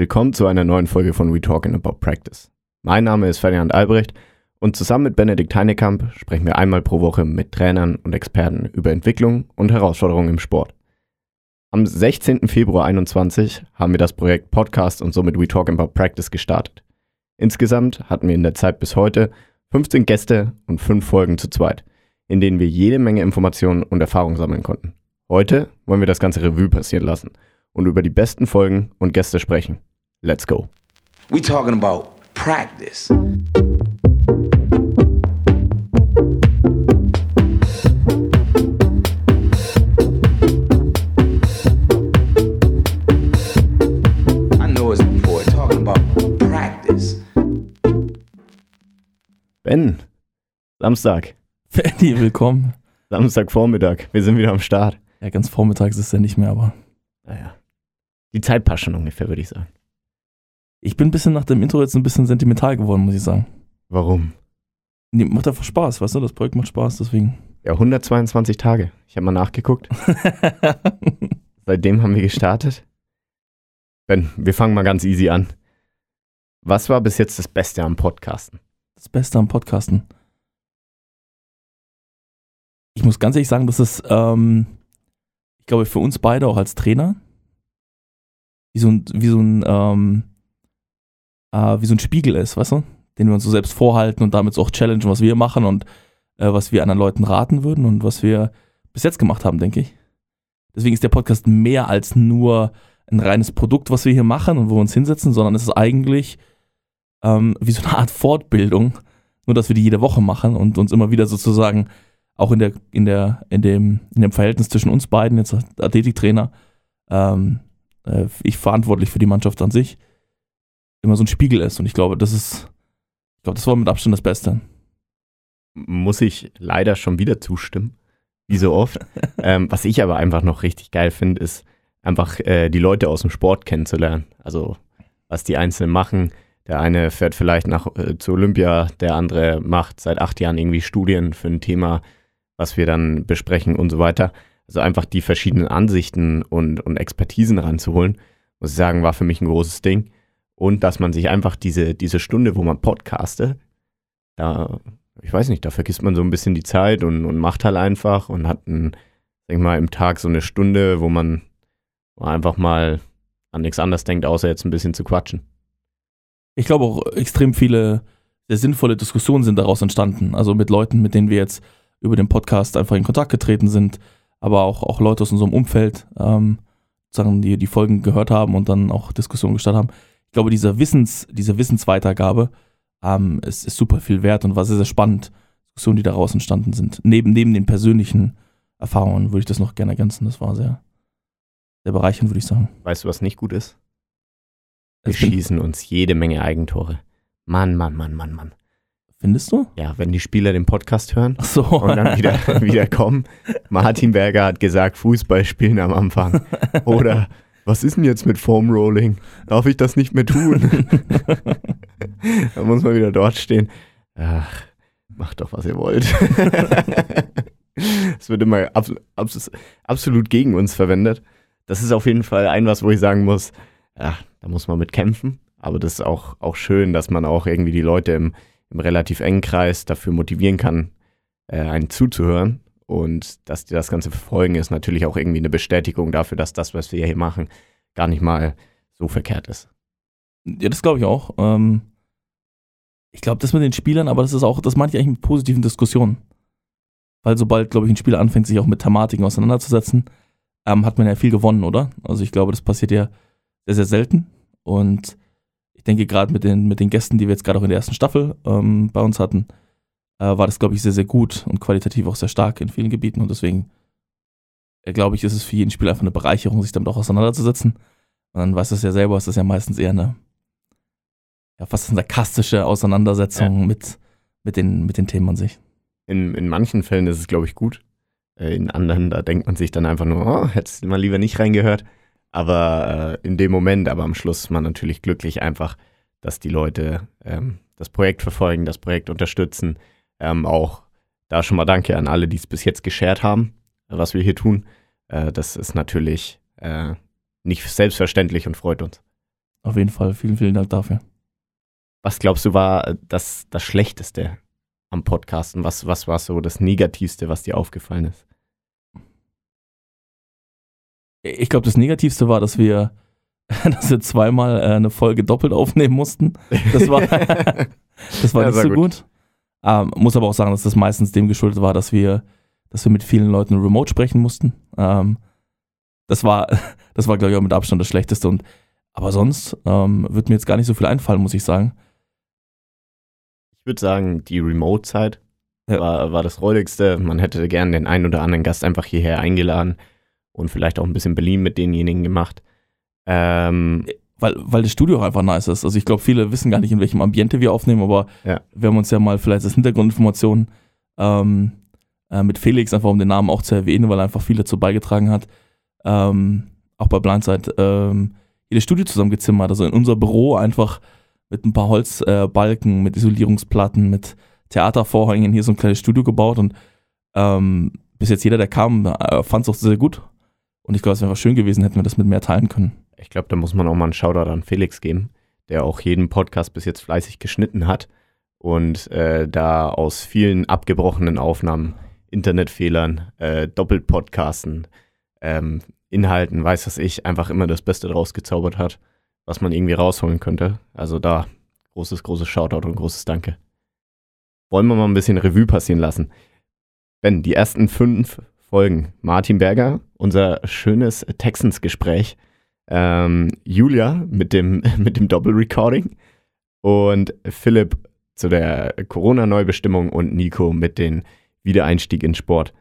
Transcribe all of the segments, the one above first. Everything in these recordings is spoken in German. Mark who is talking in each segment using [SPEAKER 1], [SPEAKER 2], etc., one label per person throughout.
[SPEAKER 1] Willkommen zu einer neuen Folge von We Talking About Practice. Mein Name ist Ferdinand Albrecht und zusammen mit Benedikt Heinekamp sprechen wir einmal pro Woche mit Trainern und Experten über Entwicklung und Herausforderungen im Sport. Am 16. Februar 2021 haben wir das Projekt Podcast und somit We Talking About Practice gestartet. Insgesamt hatten wir in der Zeit bis heute 15 Gäste und 5 Folgen zu zweit, in denen wir jede Menge Informationen und Erfahrung sammeln konnten. Heute wollen wir das ganze Revue passieren lassen und über die besten Folgen und Gäste sprechen. Let's go.
[SPEAKER 2] We talking about practice. I know it's before talking about practice.
[SPEAKER 1] Ben, Samstag,
[SPEAKER 3] Fanny, willkommen.
[SPEAKER 1] Samstagvormittag, wir sind wieder am Start.
[SPEAKER 3] Ja, ganz vormittags ist er nicht mehr, aber
[SPEAKER 1] Naja, die Zeit passt schon ungefähr, würde ich sagen.
[SPEAKER 3] Ich bin ein bisschen nach dem Intro jetzt ein bisschen sentimental geworden, muss ich sagen.
[SPEAKER 1] Warum?
[SPEAKER 3] Nee, macht einfach Spaß, weißt du? Das Projekt macht Spaß, deswegen.
[SPEAKER 1] Ja, 122 Tage. Ich habe mal nachgeguckt. Seitdem haben wir gestartet. Ben, wir fangen mal ganz easy an. Was war bis jetzt das Beste am Podcasten?
[SPEAKER 3] Das Beste am Podcasten. Ich muss ganz ehrlich sagen, dass es, ähm, ich glaube, für uns beide auch als Trainer, wie so ein, wie so ein, ähm, äh, wie so ein Spiegel ist, weißt du? Den wir uns so selbst vorhalten und damit so auch challengen, was wir machen und äh, was wir anderen Leuten raten würden und was wir bis jetzt gemacht haben, denke ich. Deswegen ist der Podcast mehr als nur ein reines Produkt, was wir hier machen und wo wir uns hinsetzen, sondern es ist eigentlich ähm, wie so eine Art Fortbildung, nur dass wir die jede Woche machen und uns immer wieder sozusagen auch in der, in der, in dem, in dem Verhältnis zwischen uns beiden, jetzt Athletiktrainer, ähm, äh, ich verantwortlich für die Mannschaft an sich, immer so ein Spiegel ist. Und ich glaube, das ist, ich glaube, das war mit Abstand das Beste.
[SPEAKER 1] Muss ich leider schon wieder zustimmen, wie so oft. ähm, was ich aber einfach noch richtig geil finde, ist einfach äh, die Leute aus dem Sport kennenzulernen. Also was die Einzelnen machen. Der eine fährt vielleicht nach äh, zu Olympia, der andere macht seit acht Jahren irgendwie Studien für ein Thema, was wir dann besprechen und so weiter. Also einfach die verschiedenen Ansichten und, und Expertisen ranzuholen, muss ich sagen, war für mich ein großes Ding. Und dass man sich einfach diese, diese Stunde, wo man podcastet, da, ich weiß nicht, da vergisst man so ein bisschen die Zeit und, und macht halt einfach und hat ein, sag ich mal, im Tag so eine Stunde, wo man einfach mal an nichts anderes denkt, außer jetzt ein bisschen zu quatschen.
[SPEAKER 3] Ich glaube auch extrem viele sehr sinnvolle Diskussionen sind daraus entstanden. Also mit Leuten, mit denen wir jetzt über den Podcast einfach in Kontakt getreten sind, aber auch, auch Leute aus unserem Umfeld, ähm, sagen, die die Folgen gehört haben und dann auch Diskussionen gestartet haben. Ich glaube, dieser Wissens, diese Wissensweitergabe ähm, ist, ist super viel wert und war sehr, sehr spannend. Diskussionen, die daraus entstanden sind. Neben, neben den persönlichen Erfahrungen würde ich das noch gerne ergänzen. Das war sehr, sehr bereichernd, würde ich sagen.
[SPEAKER 1] Weißt du, was nicht gut ist? Wir schießen uns jede Menge Eigentore. Mann, Mann, Mann, Mann, Mann.
[SPEAKER 3] Findest du?
[SPEAKER 1] Ja, wenn die Spieler den Podcast hören
[SPEAKER 3] Ach so.
[SPEAKER 1] und dann wieder, wieder kommen. Martin Berger hat gesagt, Fußball spielen am Anfang. Oder was ist denn jetzt mit Foam Rolling? Darf ich das nicht mehr tun? da muss man wieder dort stehen. Ach, macht doch, was ihr wollt. Es wird immer abs abs absolut gegen uns verwendet. Das ist auf jeden Fall ein was, wo ich sagen muss, ja, da muss man mit kämpfen. Aber das ist auch, auch schön, dass man auch irgendwie die Leute im, im relativ engen Kreis dafür motivieren kann, äh, einen zuzuhören. Und dass die das Ganze verfolgen, ist natürlich auch irgendwie eine Bestätigung dafür, dass das, was wir hier machen, gar nicht mal so verkehrt ist.
[SPEAKER 3] Ja, das glaube ich auch. Ähm, ich glaube, das mit den Spielern, aber das ist auch, das meine ich eigentlich mit positiven Diskussionen. Weil sobald, glaube ich, ein Spieler anfängt, sich auch mit Thematiken auseinanderzusetzen, ähm, hat man ja viel gewonnen, oder? Also ich glaube, das passiert ja sehr, sehr selten. Und ich denke, gerade mit den, mit den Gästen, die wir jetzt gerade auch in der ersten Staffel ähm, bei uns hatten, war das, glaube ich, sehr, sehr gut und qualitativ auch sehr stark in vielen Gebieten. Und deswegen, äh, glaube ich, ist es für jeden Spieler einfach eine Bereicherung, sich damit auch auseinanderzusetzen. Und dann weiß das ja selber, ist das ja meistens eher eine ja, fast eine sarkastische Auseinandersetzung mit, mit, den, mit den Themen an sich.
[SPEAKER 1] In, in manchen Fällen ist es, glaube ich, gut. Äh, In anderen, da denkt man sich dann einfach nur, oh, hättest du mal lieber nicht reingehört. Aber äh, in dem Moment, aber am Schluss ist man natürlich glücklich einfach, dass die Leute ähm, das Projekt verfolgen, das Projekt unterstützen. Ähm, auch da schon mal danke an alle, die es bis jetzt geshared haben, äh, was wir hier tun. Äh, das ist natürlich äh, nicht selbstverständlich und freut uns.
[SPEAKER 3] Auf jeden Fall. Vielen, vielen Dank dafür.
[SPEAKER 1] Was glaubst du war das, das Schlechteste am Podcasten? Was, was war so das Negativste, was dir aufgefallen ist?
[SPEAKER 3] Ich glaube, das Negativste war, dass wir, dass wir zweimal äh, eine Folge doppelt aufnehmen mussten. Das war, das war
[SPEAKER 1] Ja,
[SPEAKER 3] nicht so
[SPEAKER 1] gut.
[SPEAKER 3] gut. Ähm, muss aber auch sagen, dass das meistens dem geschuldet war, dass wir, dass wir mit vielen Leuten remote sprechen mussten. Ähm, das war, das war, glaube ich, auch mit Abstand das Schlechteste. Und, aber sonst ähm, wird mir jetzt gar nicht so viel einfallen, muss ich sagen.
[SPEAKER 1] Ich würde sagen, die Remote-Zeit
[SPEAKER 3] Ja.
[SPEAKER 1] war, war das Räudigste. Man hätte gern den einen oder anderen Gast einfach hierher eingeladen und vielleicht auch ein bisschen Berlin mit denjenigen gemacht. Ähm,
[SPEAKER 3] Weil, weil das Studio auch einfach nice ist. Also ich glaube, viele wissen gar nicht, in welchem Ambiente wir aufnehmen, aber
[SPEAKER 1] Ja.
[SPEAKER 3] wir haben uns ja mal vielleicht als Hintergrundinformation ähm, äh, mit Felix, einfach um den Namen auch zu erwähnen, weil er einfach viel dazu beigetragen hat, ähm, auch bei Blindside, ähm, hier das Studio zusammengezimmert. Also in unser Büro einfach mit ein paar Holzbalken, äh, mit Isolierungsplatten, mit Theatervorhängen hier so ein kleines Studio gebaut und ähm, bis jetzt jeder, der kam, äh, fand es auch sehr gut. Und ich glaube, es wäre einfach schön gewesen, hätten wir das mit mehr teilen können.
[SPEAKER 1] Ich glaube, da muss man auch mal einen Shoutout an Felix geben, der auch jeden Podcast bis jetzt fleißig geschnitten hat und äh, da aus vielen abgebrochenen Aufnahmen, Internetfehlern, äh, Doppelpodcasten, ähm, Inhalten, weiß was ich, einfach immer das Beste draus gezaubert hat, was man irgendwie rausholen könnte. Also da großes, großes Shoutout und großes Danke. Wollen wir mal ein bisschen Revue passieren lassen. Ben, die ersten fünf Folgen. Martin Berger, unser schönes Texans-Gespräch. Ähm, Julia mit dem, mit dem Doppelrecording und Philipp zu der Corona-Neubestimmung und Nico mit dem Wiedereinstieg in Sport.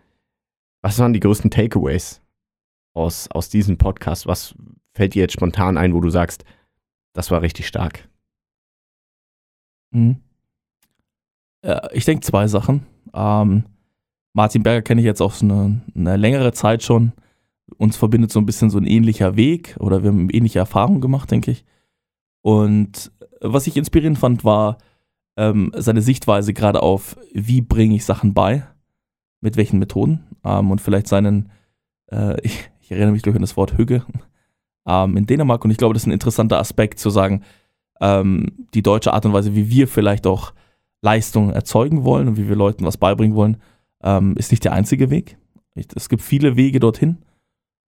[SPEAKER 1] Was waren die größten Takeaways aus, aus diesem Podcast? Was fällt dir jetzt spontan ein, wo du sagst, das war richtig stark?
[SPEAKER 3] Mhm. Ja, ich denke zwei Sachen. Ähm, Martin Berger kenne ich jetzt auch eine, eine längere Zeit schon. Uns verbindet so ein bisschen so ein ähnlicher Weg oder wir haben ähnliche Erfahrungen gemacht, denke ich. Und was ich inspirierend fand, war ähm, seine Sichtweise gerade auf, wie bringe ich Sachen bei, mit welchen Methoden ähm, und vielleicht seinen, äh, ich, ich erinnere mich durch an das Wort Hüge ähm, in Dänemark und ich glaube, das ist ein interessanter Aspekt zu sagen, ähm, die deutsche Art und Weise, wie wir vielleicht auch Leistung erzeugen wollen und wie wir Leuten was beibringen wollen, ähm, ist nicht der einzige Weg. Es gibt viele Wege dorthin.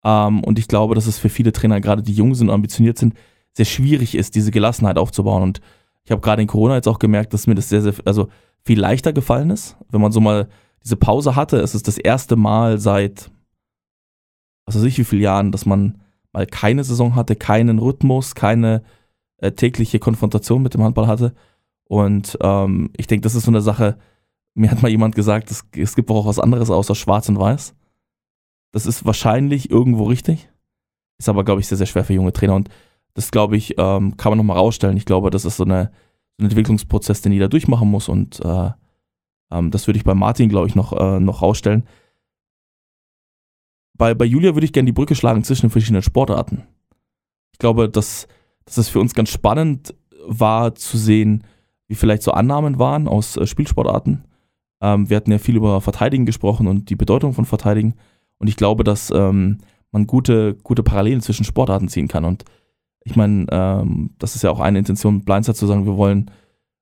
[SPEAKER 3] Ähm, und ich glaube, dass es für viele Trainer, gerade die jung sind und ambitioniert sind, sehr schwierig ist, diese Gelassenheit aufzubauen. Und ich habe gerade in Corona jetzt auch gemerkt, dass mir das sehr, sehr, also viel leichter gefallen ist. Wenn man so mal diese Pause hatte, es ist das erste Mal seit, was weiß ich, wie vielen Jahren, dass man mal keine Saison hatte, keinen Rhythmus, keine äh, tägliche Konfrontation mit dem Handball hatte. Und ähm, ich denke, das ist so eine Sache, mir hat mal jemand gesagt, es, es gibt auch was anderes außer Schwarz und Weiß. Das ist wahrscheinlich irgendwo richtig, ist aber, glaube ich, sehr, sehr schwer für junge Trainer. Und das, glaube ich, ähm, kann man nochmal rausstellen. Ich glaube, das ist so, eine, so ein Entwicklungsprozess, den jeder durchmachen muss. Und äh, ähm, das würde ich bei Martin, glaube ich, noch, äh, noch rausstellen. Bei, bei Julia würde ich gerne die Brücke schlagen zwischen den verschiedenen Sportarten. Ich glaube, dass, dass es für uns ganz spannend war zu sehen, wie vielleicht so Annahmen waren aus äh, Spielsportarten. Ähm, wir hatten ja viel über Verteidigen gesprochen und die Bedeutung von Verteidigen. Und ich glaube, dass ähm, man gute, gute Parallelen zwischen Sportarten ziehen kann. Und ich meine, ähm, das ist ja auch eine Intention Blindside zu sagen, wir wollen,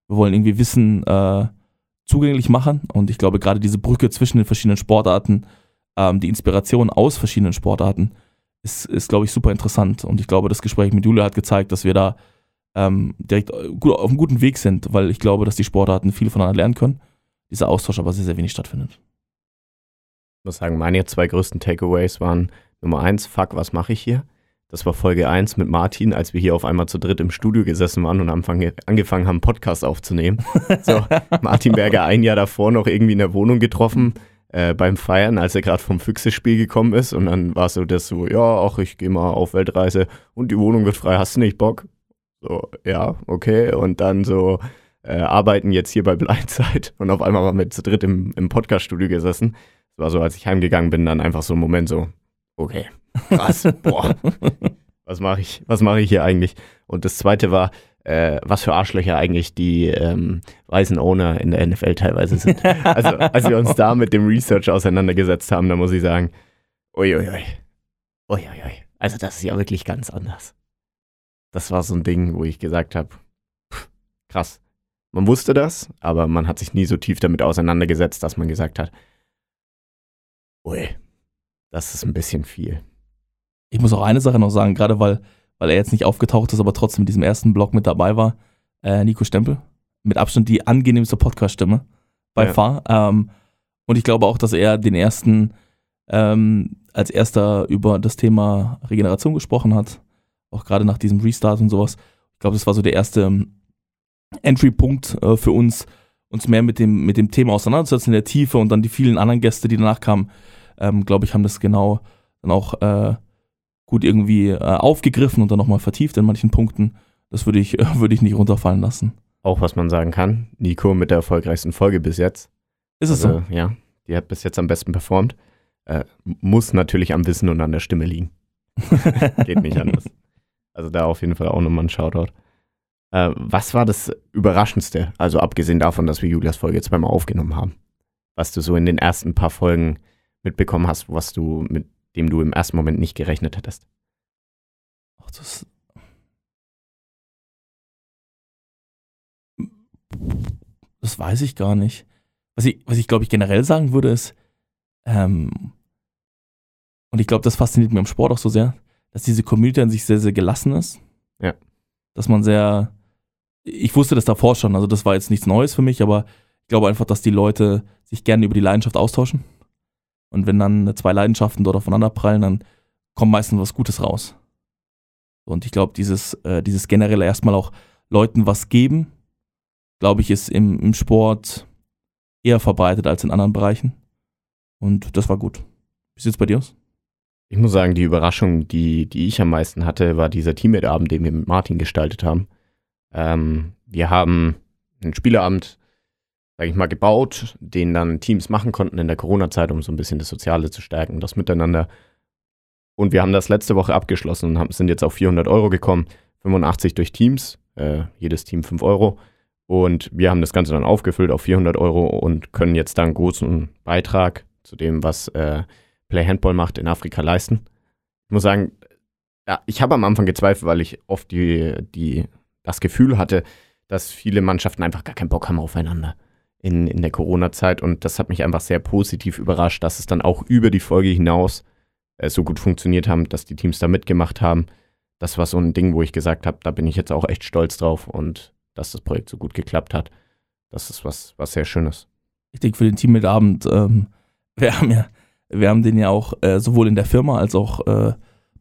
[SPEAKER 3] wir wollen irgendwie Wissen äh, zugänglich machen. Und ich glaube, gerade diese Brücke zwischen den verschiedenen Sportarten, ähm, die Inspiration aus verschiedenen Sportarten, ist, ist glaube ich, super interessant. Und ich glaube, das Gespräch mit Julia hat gezeigt, dass wir da ähm, direkt gut, auf einem guten Weg sind, weil ich glaube, dass die Sportarten viel voneinander lernen können. Dieser Austausch aber sehr, sehr wenig stattfindet.
[SPEAKER 1] Ich muss sagen, meine zwei größten Takeaways waren Nummer eins, fuck, was mache ich hier? Das war Folge 1 mit Martin, als wir hier auf einmal zu dritt im Studio gesessen waren und Anfang, angefangen haben, Podcast aufzunehmen. So, Martin Berger ein Jahr davor noch irgendwie in der Wohnung getroffen äh, beim Feiern, als er gerade vom Füchse-Spiel gekommen ist. Und dann war so das so, ja, ach, ich gehe mal auf Weltreise und die Wohnung wird frei, hast du nicht Bock? So, ja, okay. Und dann so, äh, arbeiten jetzt hier bei Blindside und auf einmal waren wir zu dritt im, im Podcast-Studio gesessen. Das war so, als ich heimgegangen bin, dann einfach so ein Moment so, okay, krass, boah, was mache ich, was mache ich hier eigentlich? Und das zweite war, äh, was für Arschlöcher eigentlich die ähm, weißen Owner in der NFL teilweise sind. Also, als wir uns da mit dem Research auseinandergesetzt haben, da muss ich sagen, uiuiui, uiuiui, also das ist ja wirklich ganz anders. das war so ein Ding, wo ich gesagt habe, krass. Man wusste das, aber man hat sich nie so tief damit auseinandergesetzt, dass man gesagt hat, ui, das ist ein bisschen viel.
[SPEAKER 3] Ich muss auch eine Sache noch sagen, gerade weil, weil er jetzt nicht aufgetaucht ist, aber trotzdem in diesem ersten Blog mit dabei war, äh, Nico Stempel. Mit Abstand die angenehmste Podcast-Stimme bei
[SPEAKER 1] Ja.
[SPEAKER 3] Fahr. Ähm, und ich glaube auch, dass er den ersten ähm, als erster über das Thema Regeneration gesprochen hat. Auch gerade nach diesem Restart und sowas. Ich glaube, das war so der erste ähm, Entry-Punkt äh, für uns, uns mehr mit dem, mit dem Thema auseinanderzusetzen in der Tiefe und dann die vielen anderen Gäste, die danach kamen, ähm, glaube ich, haben das genau dann auch äh, gut irgendwie äh, aufgegriffen und dann nochmal vertieft in manchen Punkten. Das würde ich, äh, würde ich nicht runterfallen lassen.
[SPEAKER 1] Auch was man sagen kann, Nico mit der erfolgreichsten Folge bis jetzt.
[SPEAKER 3] Ist es
[SPEAKER 1] Also,
[SPEAKER 3] so?
[SPEAKER 1] ja, die hat bis jetzt am besten performt. Äh, muss natürlich am Wissen und an der Stimme liegen. Geht nicht anders. Also da auf jeden Fall auch nochmal ein Shoutout. Äh, was war das Überraschendste, also abgesehen davon, dass wir Julias Folge jetzt zweimal aufgenommen haben, was du so in den ersten paar Folgen mitbekommen hast, was du, mit dem du im ersten Moment nicht gerechnet hättest?
[SPEAKER 3] Ach, das, das weiß ich gar nicht. Was ich, was ich glaube ich generell sagen würde, ist, ähm, und ich glaube, das fasziniert mir im Sport auch so sehr, dass diese Community an sich sehr, sehr gelassen ist.
[SPEAKER 1] Ja.
[SPEAKER 3] Dass man sehr, ich wusste das davor schon, also das war jetzt nichts Neues für mich, aber ich glaube einfach, dass die Leute sich gerne über die Leidenschaft austauschen. Und wenn dann zwei Leidenschaften dort aufeinander prallen, dann kommt meistens was Gutes raus. Und ich glaube, dieses, äh, dieses generelle erstmal auch Leuten was geben, glaube ich, ist im, im Sport eher verbreitet als in anderen Bereichen. Und das war gut. Wie sieht's bei dir aus?
[SPEAKER 1] Ich muss sagen, die Überraschung, die, die ich am meisten hatte, war dieser Teammate-Abend, den wir mit Martin gestaltet haben. Ähm, wir haben einen Spieleabend, sage ich mal, gebaut, den dann Teams machen konnten in der Corona-Zeit, um so ein bisschen das Soziale zu stärken, das Miteinander. Und wir haben das letzte Woche abgeschlossen und haben, sind jetzt auf 400 Euro gekommen, 85 durch Teams, äh, jedes Team 5 Euro. Und wir haben das Ganze dann aufgefüllt auf 400 Euro und können jetzt dann großen Beitrag zu dem, was äh, Play Handball macht, in Afrika leisten. Ich muss sagen, ja, ich habe am Anfang gezweifelt, weil ich oft die, die, das Gefühl hatte, dass viele Mannschaften einfach gar keinen Bock haben aufeinander in, in der Corona-Zeit. Und das hat mich einfach sehr positiv überrascht, dass es dann auch über die Folge hinaus äh, so gut funktioniert haben, dass die Teams da mitgemacht haben. Das war so ein Ding, wo ich gesagt habe, da bin ich jetzt auch echt stolz drauf und dass das Projekt so gut geklappt hat. Das ist was, was sehr Schönes.
[SPEAKER 3] Ich denke, für den Team mit Abend, ähm, wir haben ja, wir haben den ja auch äh, sowohl in der Firma als auch äh,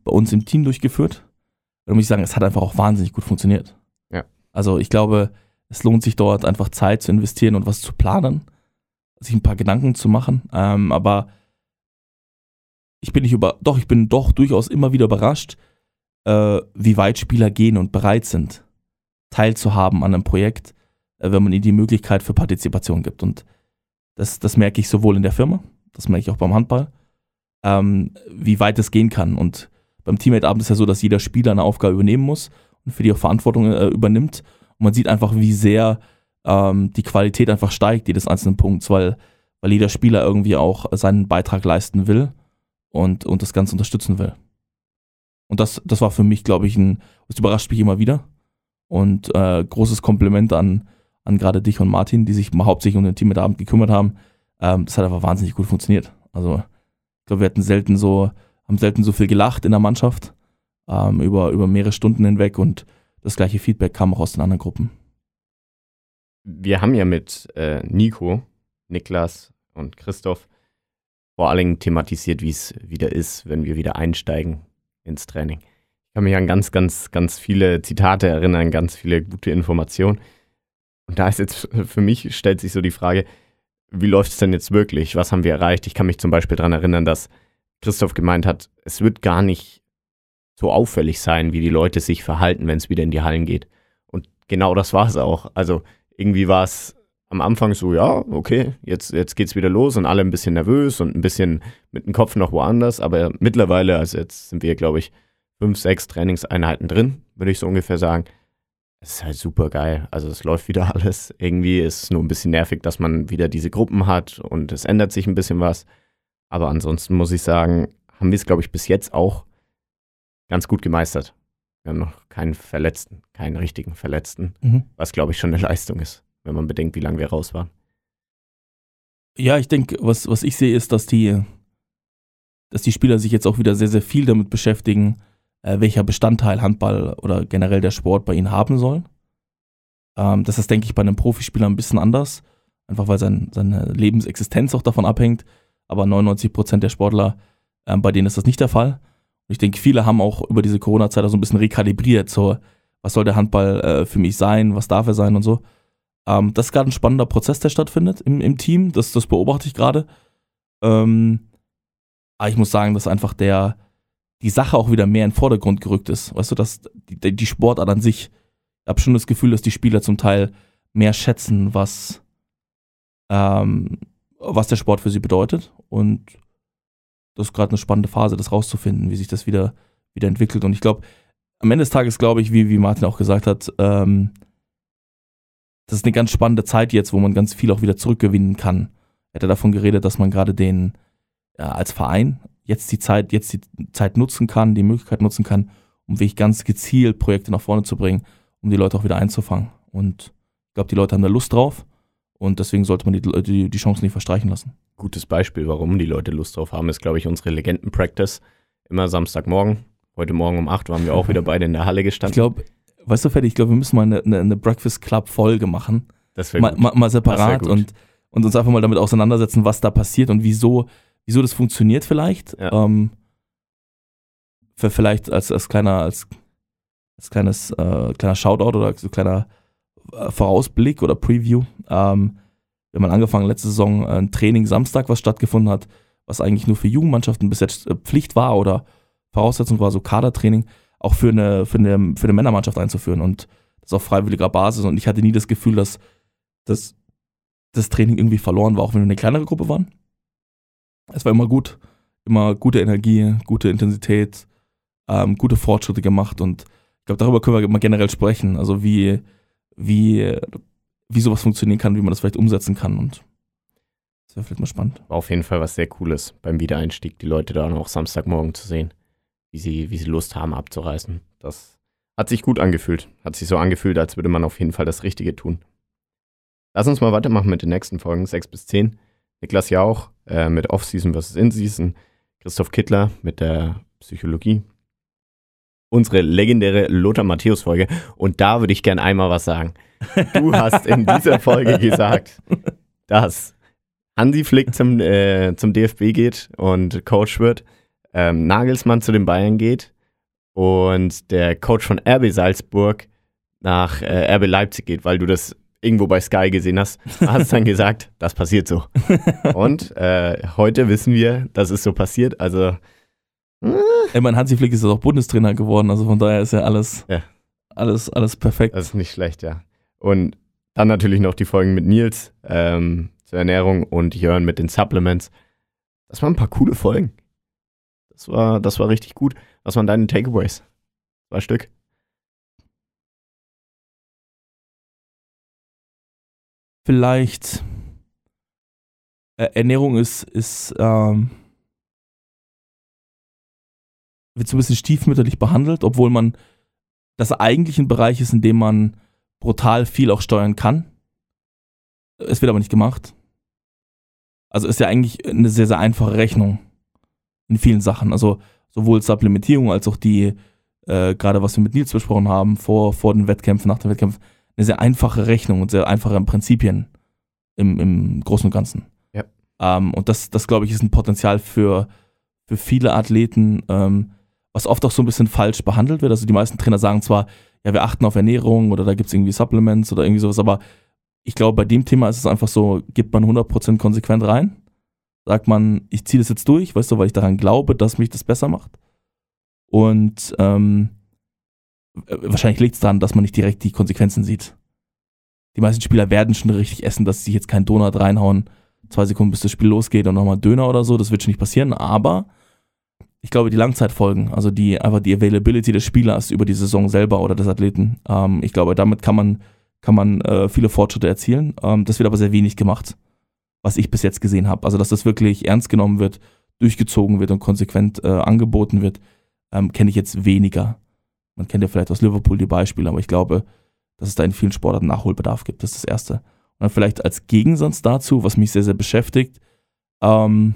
[SPEAKER 3] bei uns im Team durchgeführt. Da muss ich sagen, es hat einfach auch wahnsinnig gut funktioniert. Also ich glaube, es lohnt sich dort einfach Zeit zu investieren und was zu planen, sich ein paar Gedanken zu machen. Ähm, aber ich bin nicht über, doch, ich bin doch durchaus immer wieder überrascht, äh, wie weit Spieler gehen und bereit sind, teilzuhaben an einem Projekt, äh, wenn man ihnen die Möglichkeit für Partizipation gibt. Und das, das merke ich sowohl in der Firma, das merke ich auch beim Handball, ähm, wie weit es gehen kann. Und beim Teammate-Abend ist ja so, dass jeder Spieler eine Aufgabe übernehmen muss und für die auch Verantwortung äh, übernimmt. Und man sieht einfach, wie sehr ähm, die Qualität einfach steigt, jedes einzelnen Punkts, weil, weil jeder Spieler irgendwie auch seinen Beitrag leisten will und, und das Ganze unterstützen will. Und das, das war für mich, glaube ich, ein, das überrascht mich immer wieder. Und äh, großes Kompliment an, an gerade dich und Martin, die sich hauptsächlich um den Team mit Abend gekümmert haben. Ähm, das hat einfach wahnsinnig gut funktioniert. Also ich glaube, wir hatten selten so, haben selten so viel gelacht in der Mannschaft ähm, über, über mehrere Stunden hinweg und das gleiche Feedback kam auch aus den anderen Gruppen.
[SPEAKER 1] Wir haben ja mit äh, Nico, Niklas und Christoph vor allen Dingen thematisiert, wie es wieder ist, wenn wir wieder einsteigen ins Training. Ich kann mich an ganz, ganz, ganz viele Zitate erinnern, ganz viele gute Informationen. Und da ist jetzt für mich, stellt sich so die Frage, wie läuft es denn jetzt wirklich? Was haben wir erreicht? Ich kann mich zum Beispiel daran erinnern, dass Christoph gemeint hat, es wird gar nicht so auffällig sein, wie die Leute sich verhalten, wenn es wieder in die Hallen geht. Und genau das war es auch. Also irgendwie war es am Anfang so, ja, okay, jetzt, jetzt geht's wieder los und alle ein bisschen nervös und ein bisschen mit dem Kopf noch woanders. Aber mittlerweile, also jetzt sind wir, glaube ich, fünf, sechs Trainingseinheiten drin, würde ich so ungefähr sagen. Es ist halt super geil. Also es läuft wieder alles. Irgendwie ist es nur ein bisschen nervig, dass man wieder diese Gruppen hat und es ändert sich ein bisschen was. Aber ansonsten muss ich sagen, haben wir es, glaube ich, bis jetzt auch ganz gut gemeistert. Wir haben noch keinen Verletzten, keinen richtigen Verletzten,
[SPEAKER 3] Mhm.
[SPEAKER 1] was glaube ich schon eine Leistung ist, wenn man bedenkt, wie lange wir raus waren.
[SPEAKER 3] Ja, ich denke, was, was ich sehe, ist, dass die, dass die Spieler sich jetzt auch wieder sehr, sehr viel damit beschäftigen, äh, welcher Bestandteil Handball oder generell der Sport bei ihnen haben soll. Ähm, das ist, denke ich, bei einem Profispieler ein bisschen anders, einfach weil sein, seine Lebensexistenz auch davon abhängt. Aber 99 Prozent der Sportler, ähm, bei denen ist das nicht der Fall. Ich denke, viele haben auch über diese Corona-Zeit so ein bisschen rekalibriert, so, was soll der Handball äh, für mich sein, was darf er sein und so. Ähm, das ist gerade ein spannender Prozess, der stattfindet im, im Team. Das, das beobachte ich gerade. Ähm, aber ich muss sagen, dass einfach der, die Sache auch wieder mehr in den Vordergrund gerückt ist. Weißt du, dass die, die Sportart an sich, ich habe schon das Gefühl, dass die Spieler zum Teil mehr schätzen, was, ähm, was der Sport für sie bedeutet. Und das ist gerade eine spannende Phase, das rauszufinden, wie sich das wieder, wieder entwickelt. Und ich glaube, am Ende des Tages glaube ich, wie, wie Martin auch gesagt hat, ähm, das ist eine ganz spannende Zeit jetzt, wo man ganz viel auch wieder zurückgewinnen kann. Er hat ja davon geredet, dass man gerade den ja, als Verein jetzt die Zeit, jetzt die Zeit nutzen kann, die Möglichkeit nutzen kann, um wirklich ganz gezielt Projekte nach vorne zu bringen, um die Leute auch wieder einzufangen. Und ich glaube, die Leute haben da Lust drauf und deswegen sollte man die, die, die Chance nicht verstreichen lassen.
[SPEAKER 1] Gutes Beispiel, warum die Leute Lust drauf haben, ist, glaube ich, unsere Legenden-Practice. Immer Samstagmorgen. Heute Morgen um 8 waren wir auch wieder beide in der Halle
[SPEAKER 3] Ich
[SPEAKER 1] gestanden.
[SPEAKER 3] glaube, weißt du, Ferdi, ich glaube, wir müssen mal eine, eine, Breakfast Club Folge machen.
[SPEAKER 1] das wäre
[SPEAKER 3] mal,
[SPEAKER 1] gut.
[SPEAKER 3] mal, mal separat und, und uns einfach mal damit auseinandersetzen, was da passiert und wieso, wieso das funktioniert vielleicht.
[SPEAKER 1] Ja.
[SPEAKER 3] Ähm, für vielleicht als, als kleiner, als, als kleines, äh, kleiner Shoutout oder so kleiner äh, Vorausblick oder Preview. Ähm, wir haben angefangen letzte Saison äh, ein Training Samstag, was stattgefunden hat, was eigentlich nur für Jugendmannschaften bis jetzt äh, Pflicht war oder Voraussetzung war, so Kadertraining, auch für eine, für eine, für eine Männermannschaft einzuführen und das auf freiwilliger Basis. Und ich hatte nie das Gefühl, dass das, das Training irgendwie verloren war, auch wenn wir eine kleinere Gruppe waren. Es war immer gut, immer gute Energie, gute Intensität, ähm, gute Fortschritte gemacht und ich glaube, darüber können wir mal generell sprechen, also wie, wie, wie sowas funktionieren kann, wie man das vielleicht umsetzen kann und das wäre vielleicht mal spannend.
[SPEAKER 1] Auf jeden Fall was sehr Cooles beim Wiedereinstieg, die Leute da noch Samstagmorgen zu sehen, wie sie, wie sie Lust haben abzureißen. Das hat sich gut angefühlt. Hat sich so angefühlt, als würde man auf jeden Fall das Richtige tun. Lass uns mal weitermachen mit den nächsten Folgen, 6 bis 10. Niklas Jauch äh, mit Off-Season vs. In-Season. Christoph Kittler mit der Psychologie. Unsere legendäre Lothar Matthäus-Folge. Und da würde ich gern einmal was sagen. Du hast in dieser Folge gesagt, dass Hansi Flick zum, äh, zum DFB geht und Coach wird, ähm, Nagelsmann zu den Bayern geht und der Coach von RB Salzburg nach äh, RB Leipzig geht, weil du das irgendwo bei Sky gesehen hast, hast dann gesagt, das passiert so. Und äh, heute wissen wir, dass es so passiert. Also
[SPEAKER 3] Ich meine, Hansi Flick ist jetzt auch Bundestrainer geworden, also von daher ist ja alles,
[SPEAKER 1] Ja.
[SPEAKER 3] alles, alles perfekt.
[SPEAKER 1] das ist nicht schlecht, ja. Und dann natürlich noch die Folgen mit Nils ähm, zur Ernährung und Jörn mit den Supplements. Das waren ein paar coole Folgen. Das war, das war richtig gut. Was waren deine Takeaways? Zwei Stück.
[SPEAKER 3] vielleicht äh, Ernährung ist, ist ähm, wird so ein bisschen stiefmütterlich behandelt, obwohl man das eigentlich ein Bereich ist, in dem man brutal viel auch steuern kann. Es wird aber nicht gemacht. Also ist ja eigentlich eine sehr, sehr einfache Rechnung in vielen Sachen. Also sowohl Supplementierung als auch die, äh, gerade was wir mit Nils besprochen haben, vor, vor den Wettkämpfen, nach den Wettkämpfen, eine sehr einfache Rechnung und sehr einfache Prinzipien im, im Großen und Ganzen.
[SPEAKER 1] Ja.
[SPEAKER 3] Ähm, und das, das glaube ich, ist ein Potenzial für, für viele Athleten, ähm, was oft auch so ein bisschen falsch behandelt wird. Also die meisten Trainer sagen zwar, ja, wir achten auf Ernährung oder da gibt es irgendwie Supplements oder irgendwie sowas, aber ich glaube, bei dem Thema ist es einfach so, gibt man 100% konsequent rein, sagt man, ich ziehe das jetzt durch, weißt du, weil ich daran glaube, dass mich das besser macht. Und ähm, äh, wahrscheinlich liegt es daran, dass man nicht direkt die Konsequenzen sieht. Die meisten Spieler werden schon richtig essen, dass sie jetzt keinen Donut reinhauen, zwei Sekunden bis das Spiel losgeht und nochmal Döner oder so, das wird schon nicht passieren, aber ich glaube, die Langzeitfolgen, also die einfach die Availability des Spielers über die Saison selber oder des Athleten, ähm, ich glaube, damit kann man, kann man äh, viele Fortschritte erzielen. Ähm, das wird aber sehr wenig gemacht, was ich bis jetzt gesehen habe. Also, dass das wirklich ernst genommen wird, durchgezogen wird und konsequent äh, angeboten wird, ähm, kenne ich jetzt weniger. Man kennt ja vielleicht aus Liverpool die Beispiele, aber ich glaube, dass es da in vielen Sportarten Nachholbedarf gibt. Das ist das Erste. Und dann vielleicht als Gegensatz dazu, was mich sehr, sehr beschäftigt, ähm,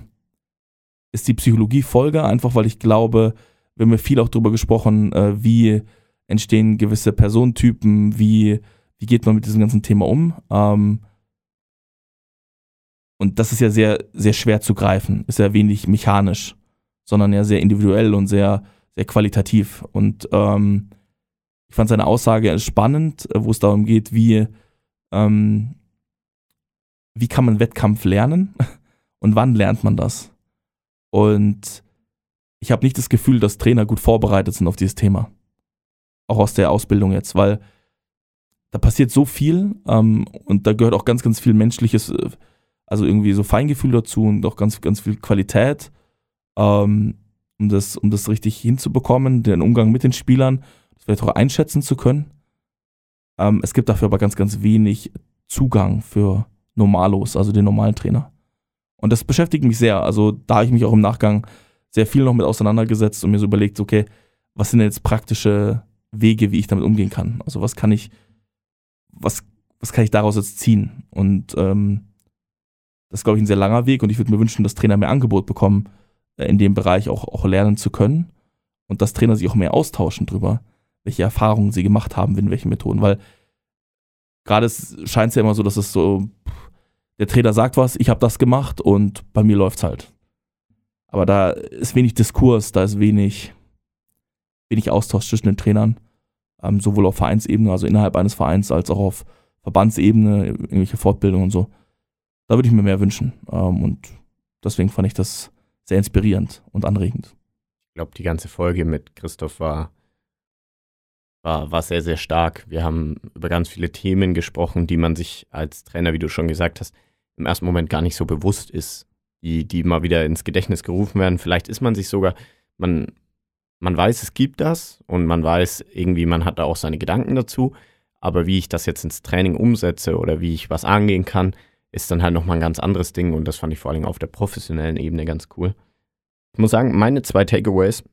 [SPEAKER 3] ist die Psychologiefolge, einfach weil ich glaube, wir haben ja viel auch darüber gesprochen, äh, wie entstehen gewisse Personentypen, wie, wie geht man mit diesem ganzen Thema um. Ähm, und das ist ja sehr, sehr schwer zu greifen, ist ja wenig mechanisch, sondern ja sehr individuell und sehr, sehr qualitativ. Und ähm, ich fand seine Aussage spannend, wo es darum geht, wie, ähm, wie kann man Wettkampf lernen und wann lernt man das? Und ich habe nicht das Gefühl, dass Trainer gut vorbereitet sind auf dieses Thema. Auch aus der Ausbildung jetzt, weil da passiert so viel ähm, und da gehört auch ganz, ganz viel menschliches, äh, also irgendwie so Feingefühl dazu und auch ganz, ganz viel Qualität, ähm, um, das, um das richtig hinzubekommen, den Umgang mit den Spielern, das vielleicht auch einschätzen zu können. Ähm, es gibt dafür aber ganz, ganz wenig Zugang für Normalos, also den normalen Trainer. Und das beschäftigt mich sehr. Also da habe ich mich auch im Nachgang sehr viel noch mit auseinandergesetzt und mir so überlegt, okay, was sind denn jetzt praktische Wege, wie ich damit umgehen kann? Also was kann ich, was, was kann ich daraus jetzt ziehen? Und ähm, das ist, glaube ich, ein sehr langer Weg und ich würde mir wünschen, dass Trainer mehr Angebot bekommen, äh, in dem Bereich auch, auch lernen zu können und dass Trainer sich auch mehr austauschen drüber, welche Erfahrungen sie gemacht haben, in welchen Methoden, weil gerade scheint es ja immer so, dass es so, der Trainer sagt was, ich habe das gemacht und bei mir läuft es halt. Aber da ist wenig Diskurs, da ist wenig, wenig Austausch zwischen den Trainern, ähm, sowohl auf Vereinsebene, also innerhalb eines Vereins, als auch auf Verbandsebene, irgendwelche Fortbildungen und so. Da würde ich mir mehr wünschen. Ähm, und deswegen fand ich das sehr inspirierend und anregend.
[SPEAKER 1] Ich glaube, die ganze Folge mit Christoph war, war, war sehr, sehr stark. Wir haben über ganz viele Themen gesprochen, die man sich als Trainer, wie du schon gesagt hast, im ersten Moment gar nicht so bewusst ist, die, die mal wieder ins Gedächtnis gerufen werden. Vielleicht ist man sich sogar, man, man weiß, es gibt das und man weiß irgendwie, man hat da auch seine Gedanken dazu. Aber wie ich das jetzt ins Training umsetze oder wie ich was angehen kann, ist dann halt nochmal ein ganz anderes Ding und das fand ich vor allem auf der professionellen Ebene ganz cool. Ich muss sagen, meine zwei Takeaways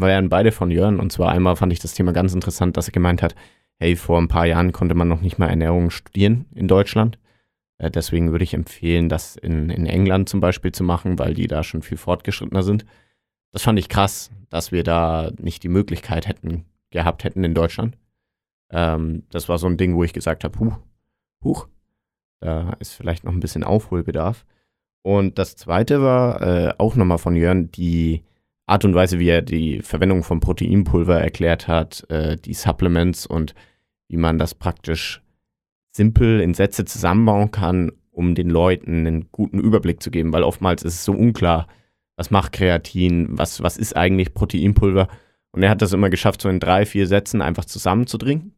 [SPEAKER 1] waren beide von Jörn und zwar einmal fand ich das Thema ganz interessant, dass er gemeint hat, hey, vor ein paar Jahren konnte man noch nicht mal Ernährung studieren in Deutschland. Äh, deswegen würde ich empfehlen, das in, in England zum Beispiel zu machen, weil die da schon viel fortgeschrittener sind. Das fand ich krass, dass wir da nicht die Möglichkeit hätten, gehabt hätten in Deutschland. Ähm, das war so ein Ding, wo ich gesagt habe, huch, huch, da ist vielleicht noch ein bisschen Aufholbedarf. Und das zweite war äh, auch nochmal von Jörn die Art und Weise, wie er die Verwendung von Proteinpulver erklärt hat, äh, die Supplements und wie man das praktisch simpel in Sätze zusammenbauen kann, um den Leuten einen guten Überblick zu geben, weil oftmals ist es so unklar, was macht Kreatin, was, was ist eigentlich Proteinpulver. Und er hat das immer geschafft, so in drei, vier Sätzen einfach zusammenzudringen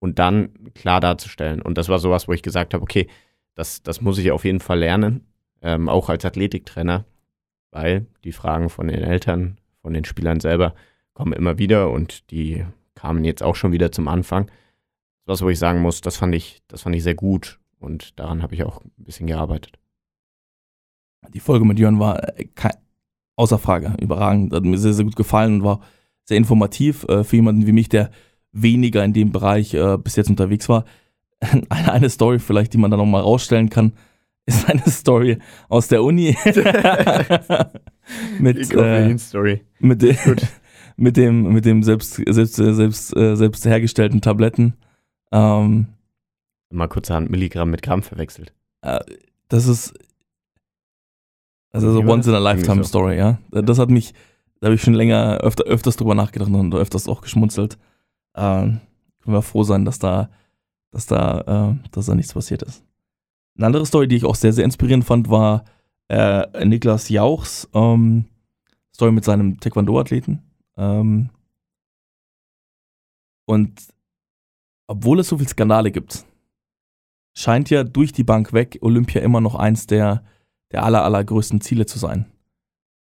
[SPEAKER 1] und dann klar darzustellen. Und das war sowas, wo ich gesagt habe, okay, das, das muss ich auf jeden Fall lernen, ähm, auch als Athletiktrainer, weil die Fragen von den Eltern, von den Spielern selber kommen immer wieder und die kamen jetzt auch schon wieder zum Anfang was, wo ich sagen muss, das fand ich, das fand ich sehr gut und daran habe ich auch ein bisschen gearbeitet.
[SPEAKER 3] Die Folge mit Jörn war äh, außer Frage überragend, hat mir sehr, sehr gut gefallen und war sehr informativ äh, für jemanden wie mich, der weniger in dem Bereich äh, bis jetzt unterwegs war. Eine, Story vielleicht, die man da nochmal rausstellen kann, ist eine Story aus der Uni. mit,
[SPEAKER 1] äh, Story.
[SPEAKER 3] Mit, de mit dem, mit dem selbst, selbst, selbst, äh, selbst hergestellten Tabletten. Ähm,
[SPEAKER 1] Mal kurzerhand Milligramm mit Gramm verwechselt.
[SPEAKER 3] Äh, das ist also so once in a lifetime. Story, ja. Das hat mich, da habe ich schon länger öfter, öfters drüber nachgedacht und öfters auch geschmunzelt. Ähm, können wir froh sein, dass da, dass da, äh, dass da nichts passiert ist. Eine andere Story, die ich auch sehr, sehr inspirierend fand, war äh, Niklas Jauchs ähm, Story mit seinem Taekwondo-Athleten. Ähm, und obwohl es so viele Skandale gibt, scheint ja durch die Bank weg Olympia immer noch eins der, der aller, allergrößten Ziele zu sein.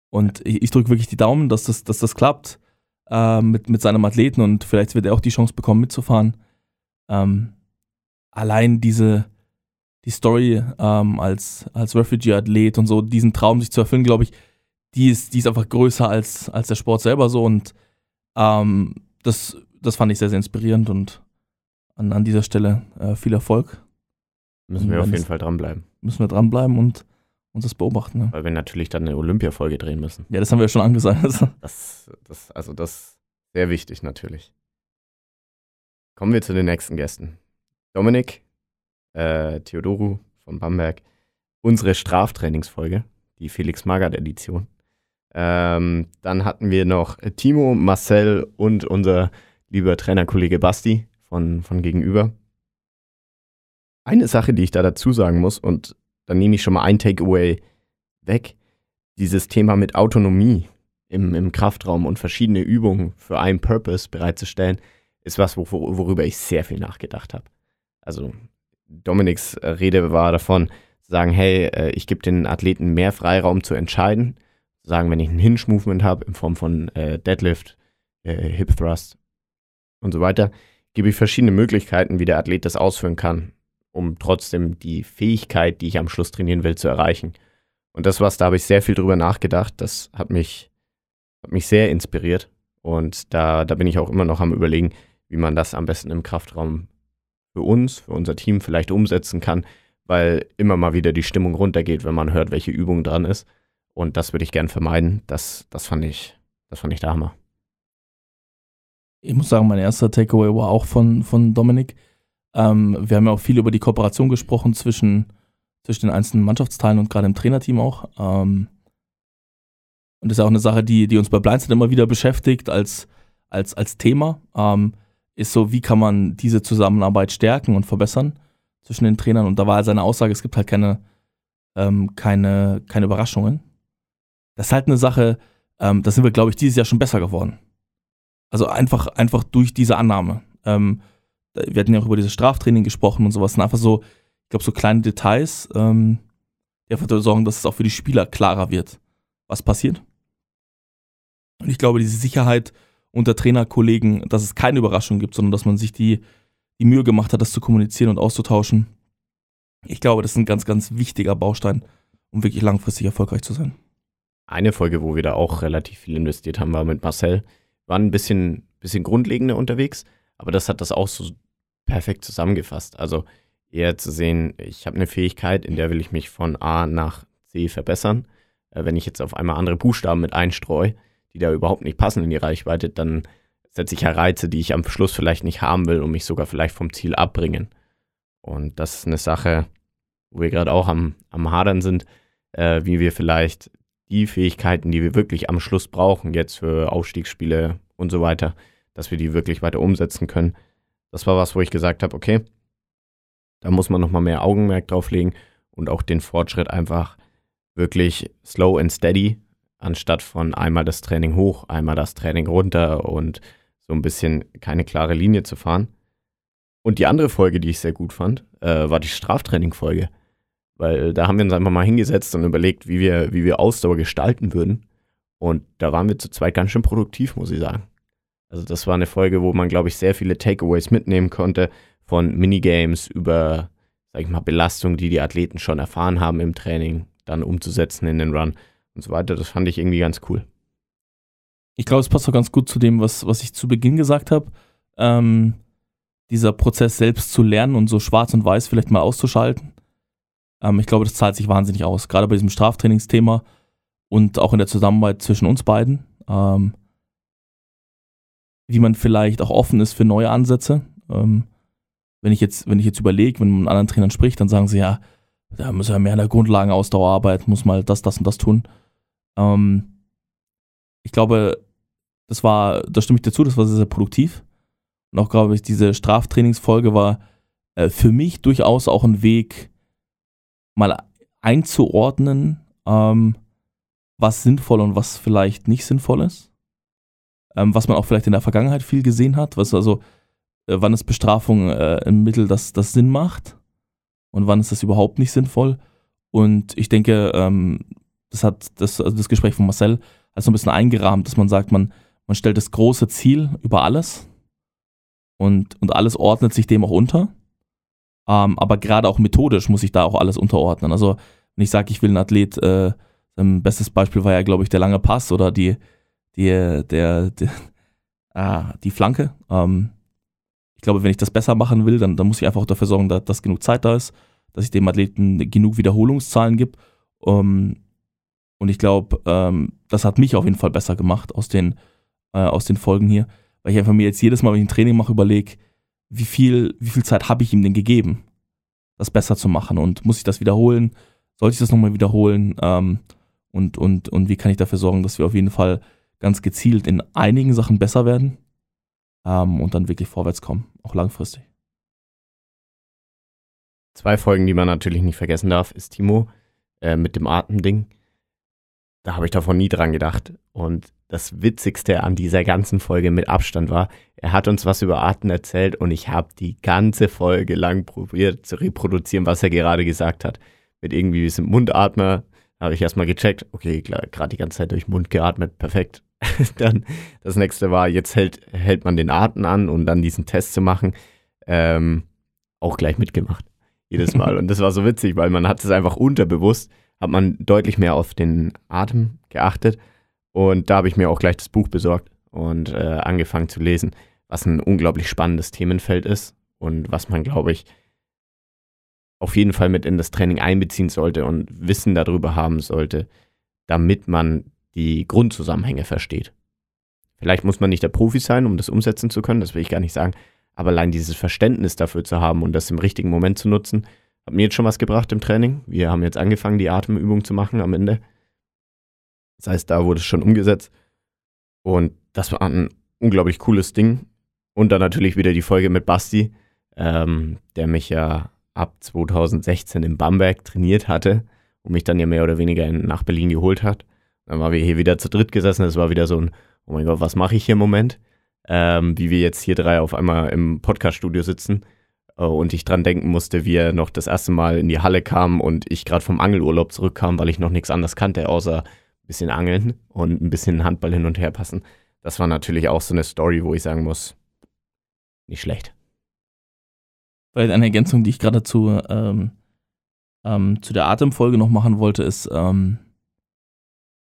[SPEAKER 3] Und ich, ich drücke wirklich die Daumen, dass das, dass das klappt äh, mit, mit seinem Athleten und vielleicht wird er auch die Chance bekommen, mitzufahren. Ähm, allein diese, die Story ähm, als, als Refugee-Athlet und so, diesen Traum sich zu erfüllen, glaube ich, die ist, die ist einfach größer als, als der Sport selber so und ähm, das das fand ich sehr, sehr inspirierend und an, an dieser Stelle äh, viel Erfolg.
[SPEAKER 1] Müssen wir auf jeden Fall dranbleiben.
[SPEAKER 3] Müssen wir dranbleiben und uns das beobachten. Ne?
[SPEAKER 1] Weil wir natürlich dann eine Olympia-Folge drehen müssen.
[SPEAKER 3] Ja, das haben wir ja schon angesagt.
[SPEAKER 1] Das, das, also das ist sehr wichtig natürlich. Kommen wir zu den nächsten Gästen. Dominik, äh, Theodoru von Bamberg, unsere Straftrainingsfolge, die Felix Magath Edition. Ähm, dann hatten wir noch Timo, Marcel und unser lieber Trainerkollege Basti von, von Gegenüber. Eine Sache, die ich da dazu sagen muss, und dann nehme ich schon mal ein Takeaway weg, dieses Thema mit Autonomie im, im Kraftraum und verschiedene Übungen für einen Purpose bereitzustellen, ist was, wo, worüber ich sehr viel nachgedacht habe. Also Dominiks äh, Rede war davon, zu sagen, hey, äh, ich gebe den Athleten mehr Freiraum zu entscheiden. Zu sagen, wenn ich ein Hinge-Movement habe in Form von äh, Deadlift, äh, Hip Thrust und so weiter, gebe ich verschiedene Möglichkeiten, wie der Athlet das ausführen kann, um trotzdem die Fähigkeit, die ich am Schluss trainieren will, zu erreichen. Und das was, da habe ich sehr viel drüber nachgedacht. Das hat mich, hat mich sehr inspiriert. Und da, da bin ich auch immer noch am überlegen, wie man das am besten im Kraftraum für uns, für unser Team vielleicht umsetzen kann, weil immer mal wieder die Stimmung runtergeht, wenn man hört, welche Übung dran ist. Und das würde ich gern vermeiden. Das, das fand ich, das fand ich der Hammer.
[SPEAKER 3] ich muss sagen, mein erster Takeaway war auch von, von Dominik. Ähm, wir haben ja auch viel über die Kooperation gesprochen zwischen, zwischen den einzelnen Mannschaftsteilen und gerade im Trainerteam auch. Ähm, und das ist auch eine Sache, die, die uns bei Blindside immer wieder beschäftigt als, als, als Thema. Ähm, ist so, wie kann man diese Zusammenarbeit stärken und verbessern zwischen den Trainern. Und da war seine Aussage, es gibt halt keine, ähm, keine, keine Überraschungen. Das ist halt eine Sache, ähm, da sind wir, glaube ich, dieses Jahr schon besser geworden. Also einfach, einfach durch diese Annahme. Ähm, wir hatten ja auch über dieses Straftraining gesprochen und sowas. Und einfach so, ich glaube, so kleine Details, ähm, die einfach dafür sorgen, dass es auch für die Spieler klarer wird, was passiert. Und ich glaube, diese Sicherheit unter Trainerkollegen, dass es keine Überraschung gibt, sondern dass man sich die, die Mühe gemacht hat, das zu kommunizieren und auszutauschen. Ich glaube, das ist ein ganz, ganz wichtiger Baustein, um wirklich langfristig erfolgreich zu sein.
[SPEAKER 1] Eine Folge, wo wir da auch relativ viel investiert haben, war mit Marcel. Waren ein bisschen, bisschen grundlegender unterwegs, aber das hat das auch so perfekt zusammengefasst. Also eher zu sehen, ich habe eine Fähigkeit, in der will ich mich von A nach C verbessern. Äh, wenn ich jetzt auf einmal andere Buchstaben mit einstreue, die da überhaupt nicht passen in die Reichweite, dann setze ich ja Reize, die ich am Schluss vielleicht nicht haben will und mich sogar vielleicht vom Ziel abbringen. Und das ist eine Sache, wo wir gerade auch am, am Hadern sind, äh, wie wir vielleicht die Fähigkeiten, die wir wirklich am Schluss brauchen, jetzt für Aufstiegsspiele und so weiter, dass wir die wirklich weiter umsetzen können. Das war was, wo ich gesagt habe, okay, da muss man nochmal mehr Augenmerk drauf legen und auch den Fortschritt einfach wirklich slow and steady, anstatt von einmal das Training hoch, einmal das Training runter und so ein bisschen keine klare Linie zu fahren. Und die andere Folge, die ich sehr gut fand, äh, war die Straftraining-Folge. Weil da haben wir uns einfach mal hingesetzt und überlegt, wie wir, wie wir Ausdauer gestalten würden. Und da waren wir zu zweit ganz schön produktiv, muss ich sagen. Also das war eine Folge, wo man, glaube ich, sehr viele Takeaways mitnehmen konnte, von Minigames über, sag ich mal, Belastung, die die Athleten schon erfahren haben im Training, dann umzusetzen in den Run und so weiter. Das fand ich irgendwie ganz cool.
[SPEAKER 3] Ich glaube, es passt auch ganz gut zu dem, was, was ich zu Beginn gesagt habe. Ähm, dieser Prozess selbst zu lernen und so schwarz und weiß vielleicht mal auszuschalten. Ähm, ich glaube, das zahlt sich wahnsinnig aus. Gerade bei diesem Straftrainingsthema und auch in der Zusammenarbeit zwischen uns beiden. Ähm, wie man vielleicht auch offen ist für neue Ansätze. Ähm, wenn ich jetzt, jetzt überlege, wenn man mit anderen Trainern spricht, dann sagen sie ja, da muss ja mehr an der Grundlagenausdauer arbeiten, muss mal das, das und das tun. Ähm, ich glaube, das war, da stimme ich dazu, das war sehr, sehr produktiv. Und auch, glaube ich, diese Straftrainingsfolge war äh, für mich durchaus auch ein Weg, mal einzuordnen, ähm, was sinnvoll und was vielleicht nicht sinnvoll ist. Ähm, was man auch vielleicht in der Vergangenheit viel gesehen hat, was also, äh, wann ist Bestrafung äh, ein Mittel, das, das Sinn macht und wann ist das überhaupt nicht sinnvoll. Und ich denke, ähm, das hat das, also das Gespräch von Marcel hat so ein bisschen eingerahmt, dass man sagt, man, man stellt das große Ziel über alles und, und alles ordnet sich dem auch unter. Ähm, aber gerade auch methodisch muss ich da auch alles unterordnen. Also, wenn ich sage, ich will einen Athlet, äh, ein bestes Beispiel war ja, glaube ich, der lange Pass oder die, die, der, der, äh, die Flanke. Ähm, ich glaube, wenn ich das besser machen will, dann, dann muss ich einfach auch dafür sorgen, dass, dass genug Zeit da ist, dass ich dem Athleten genug Wiederholungszahlen gebe. Ähm, und ich glaube, ähm, das hat mich auf jeden Fall besser gemacht aus den, äh, aus den Folgen hier, weil ich einfach mir jetzt jedes Mal, wenn ich ein Training mache, überlege, wie viel, wie viel Zeit habe ich ihm denn gegeben, das besser zu machen und muss ich das wiederholen? Sollte ich das nochmal wiederholen? Ähm, und, und, und wie kann ich dafür sorgen, dass wir auf jeden Fall ganz gezielt in einigen Sachen besser werden ähm, und dann wirklich vorwärts kommen, auch langfristig.
[SPEAKER 1] Zwei Folgen, die man natürlich nicht vergessen darf, ist Timo äh, mit dem Atemding. Da habe ich davon nie dran gedacht. Und das Witzigste an dieser ganzen Folge mit Abstand war, er hat uns was über Atmen erzählt und ich habe die ganze Folge lang probiert zu reproduzieren, was er gerade gesagt hat. Mit irgendwie diesem Mundatmer habe ich erstmal gecheckt, okay, gerade die ganze Zeit durch Mund geatmet, perfekt. dann das nächste war, jetzt hält, hält man den Atem an und dann diesen Test zu machen, ähm, auch gleich mitgemacht. Jedes Mal. Und das war so witzig, weil man hat es einfach unterbewusst, hat man deutlich mehr auf den Atem geachtet. Und da habe ich mir auch gleich das Buch besorgt und äh, angefangen zu lesen, was ein unglaublich spannendes Themenfeld ist und was man, glaube ich, auf jeden Fall mit in das Training einbeziehen sollte und Wissen darüber haben sollte, damit man die Grundzusammenhänge versteht. Vielleicht muss man nicht der Profi sein, um das umsetzen zu können, das will ich gar nicht sagen, aber allein dieses Verständnis dafür zu haben und das im richtigen Moment zu nutzen, hat mir jetzt schon was gebracht im Training. Wir haben jetzt angefangen, die Atemübung zu machen am Ende. Das heißt, da wurde es schon umgesetzt. Und das war ein unglaublich cooles Ding. Und dann natürlich wieder die Folge mit Basti, ähm, der mich ja ab 2016 in Bamberg trainiert hatte und mich dann ja mehr oder weniger in, nach Berlin geholt hat. Dann waren wir hier wieder zu dritt gesessen. Es war wieder so ein, oh mein Gott, was mache ich hier im Moment? Ähm, wie wir jetzt hier drei auf einmal im Podcaststudio sitzen und ich dran denken musste, wie er noch das erste Mal in die Halle kam und ich gerade vom Angelurlaub zurückkam, weil ich noch nichts anderes kannte, außer ein bisschen Angeln und ein bisschen Handball hin und her passen. Das war natürlich auch so eine Story, wo ich sagen muss, nicht schlecht.
[SPEAKER 3] Weil eine Ergänzung, die ich gerade zu, ähm, ähm, zu der Atemfolge noch machen wollte, ist, ähm,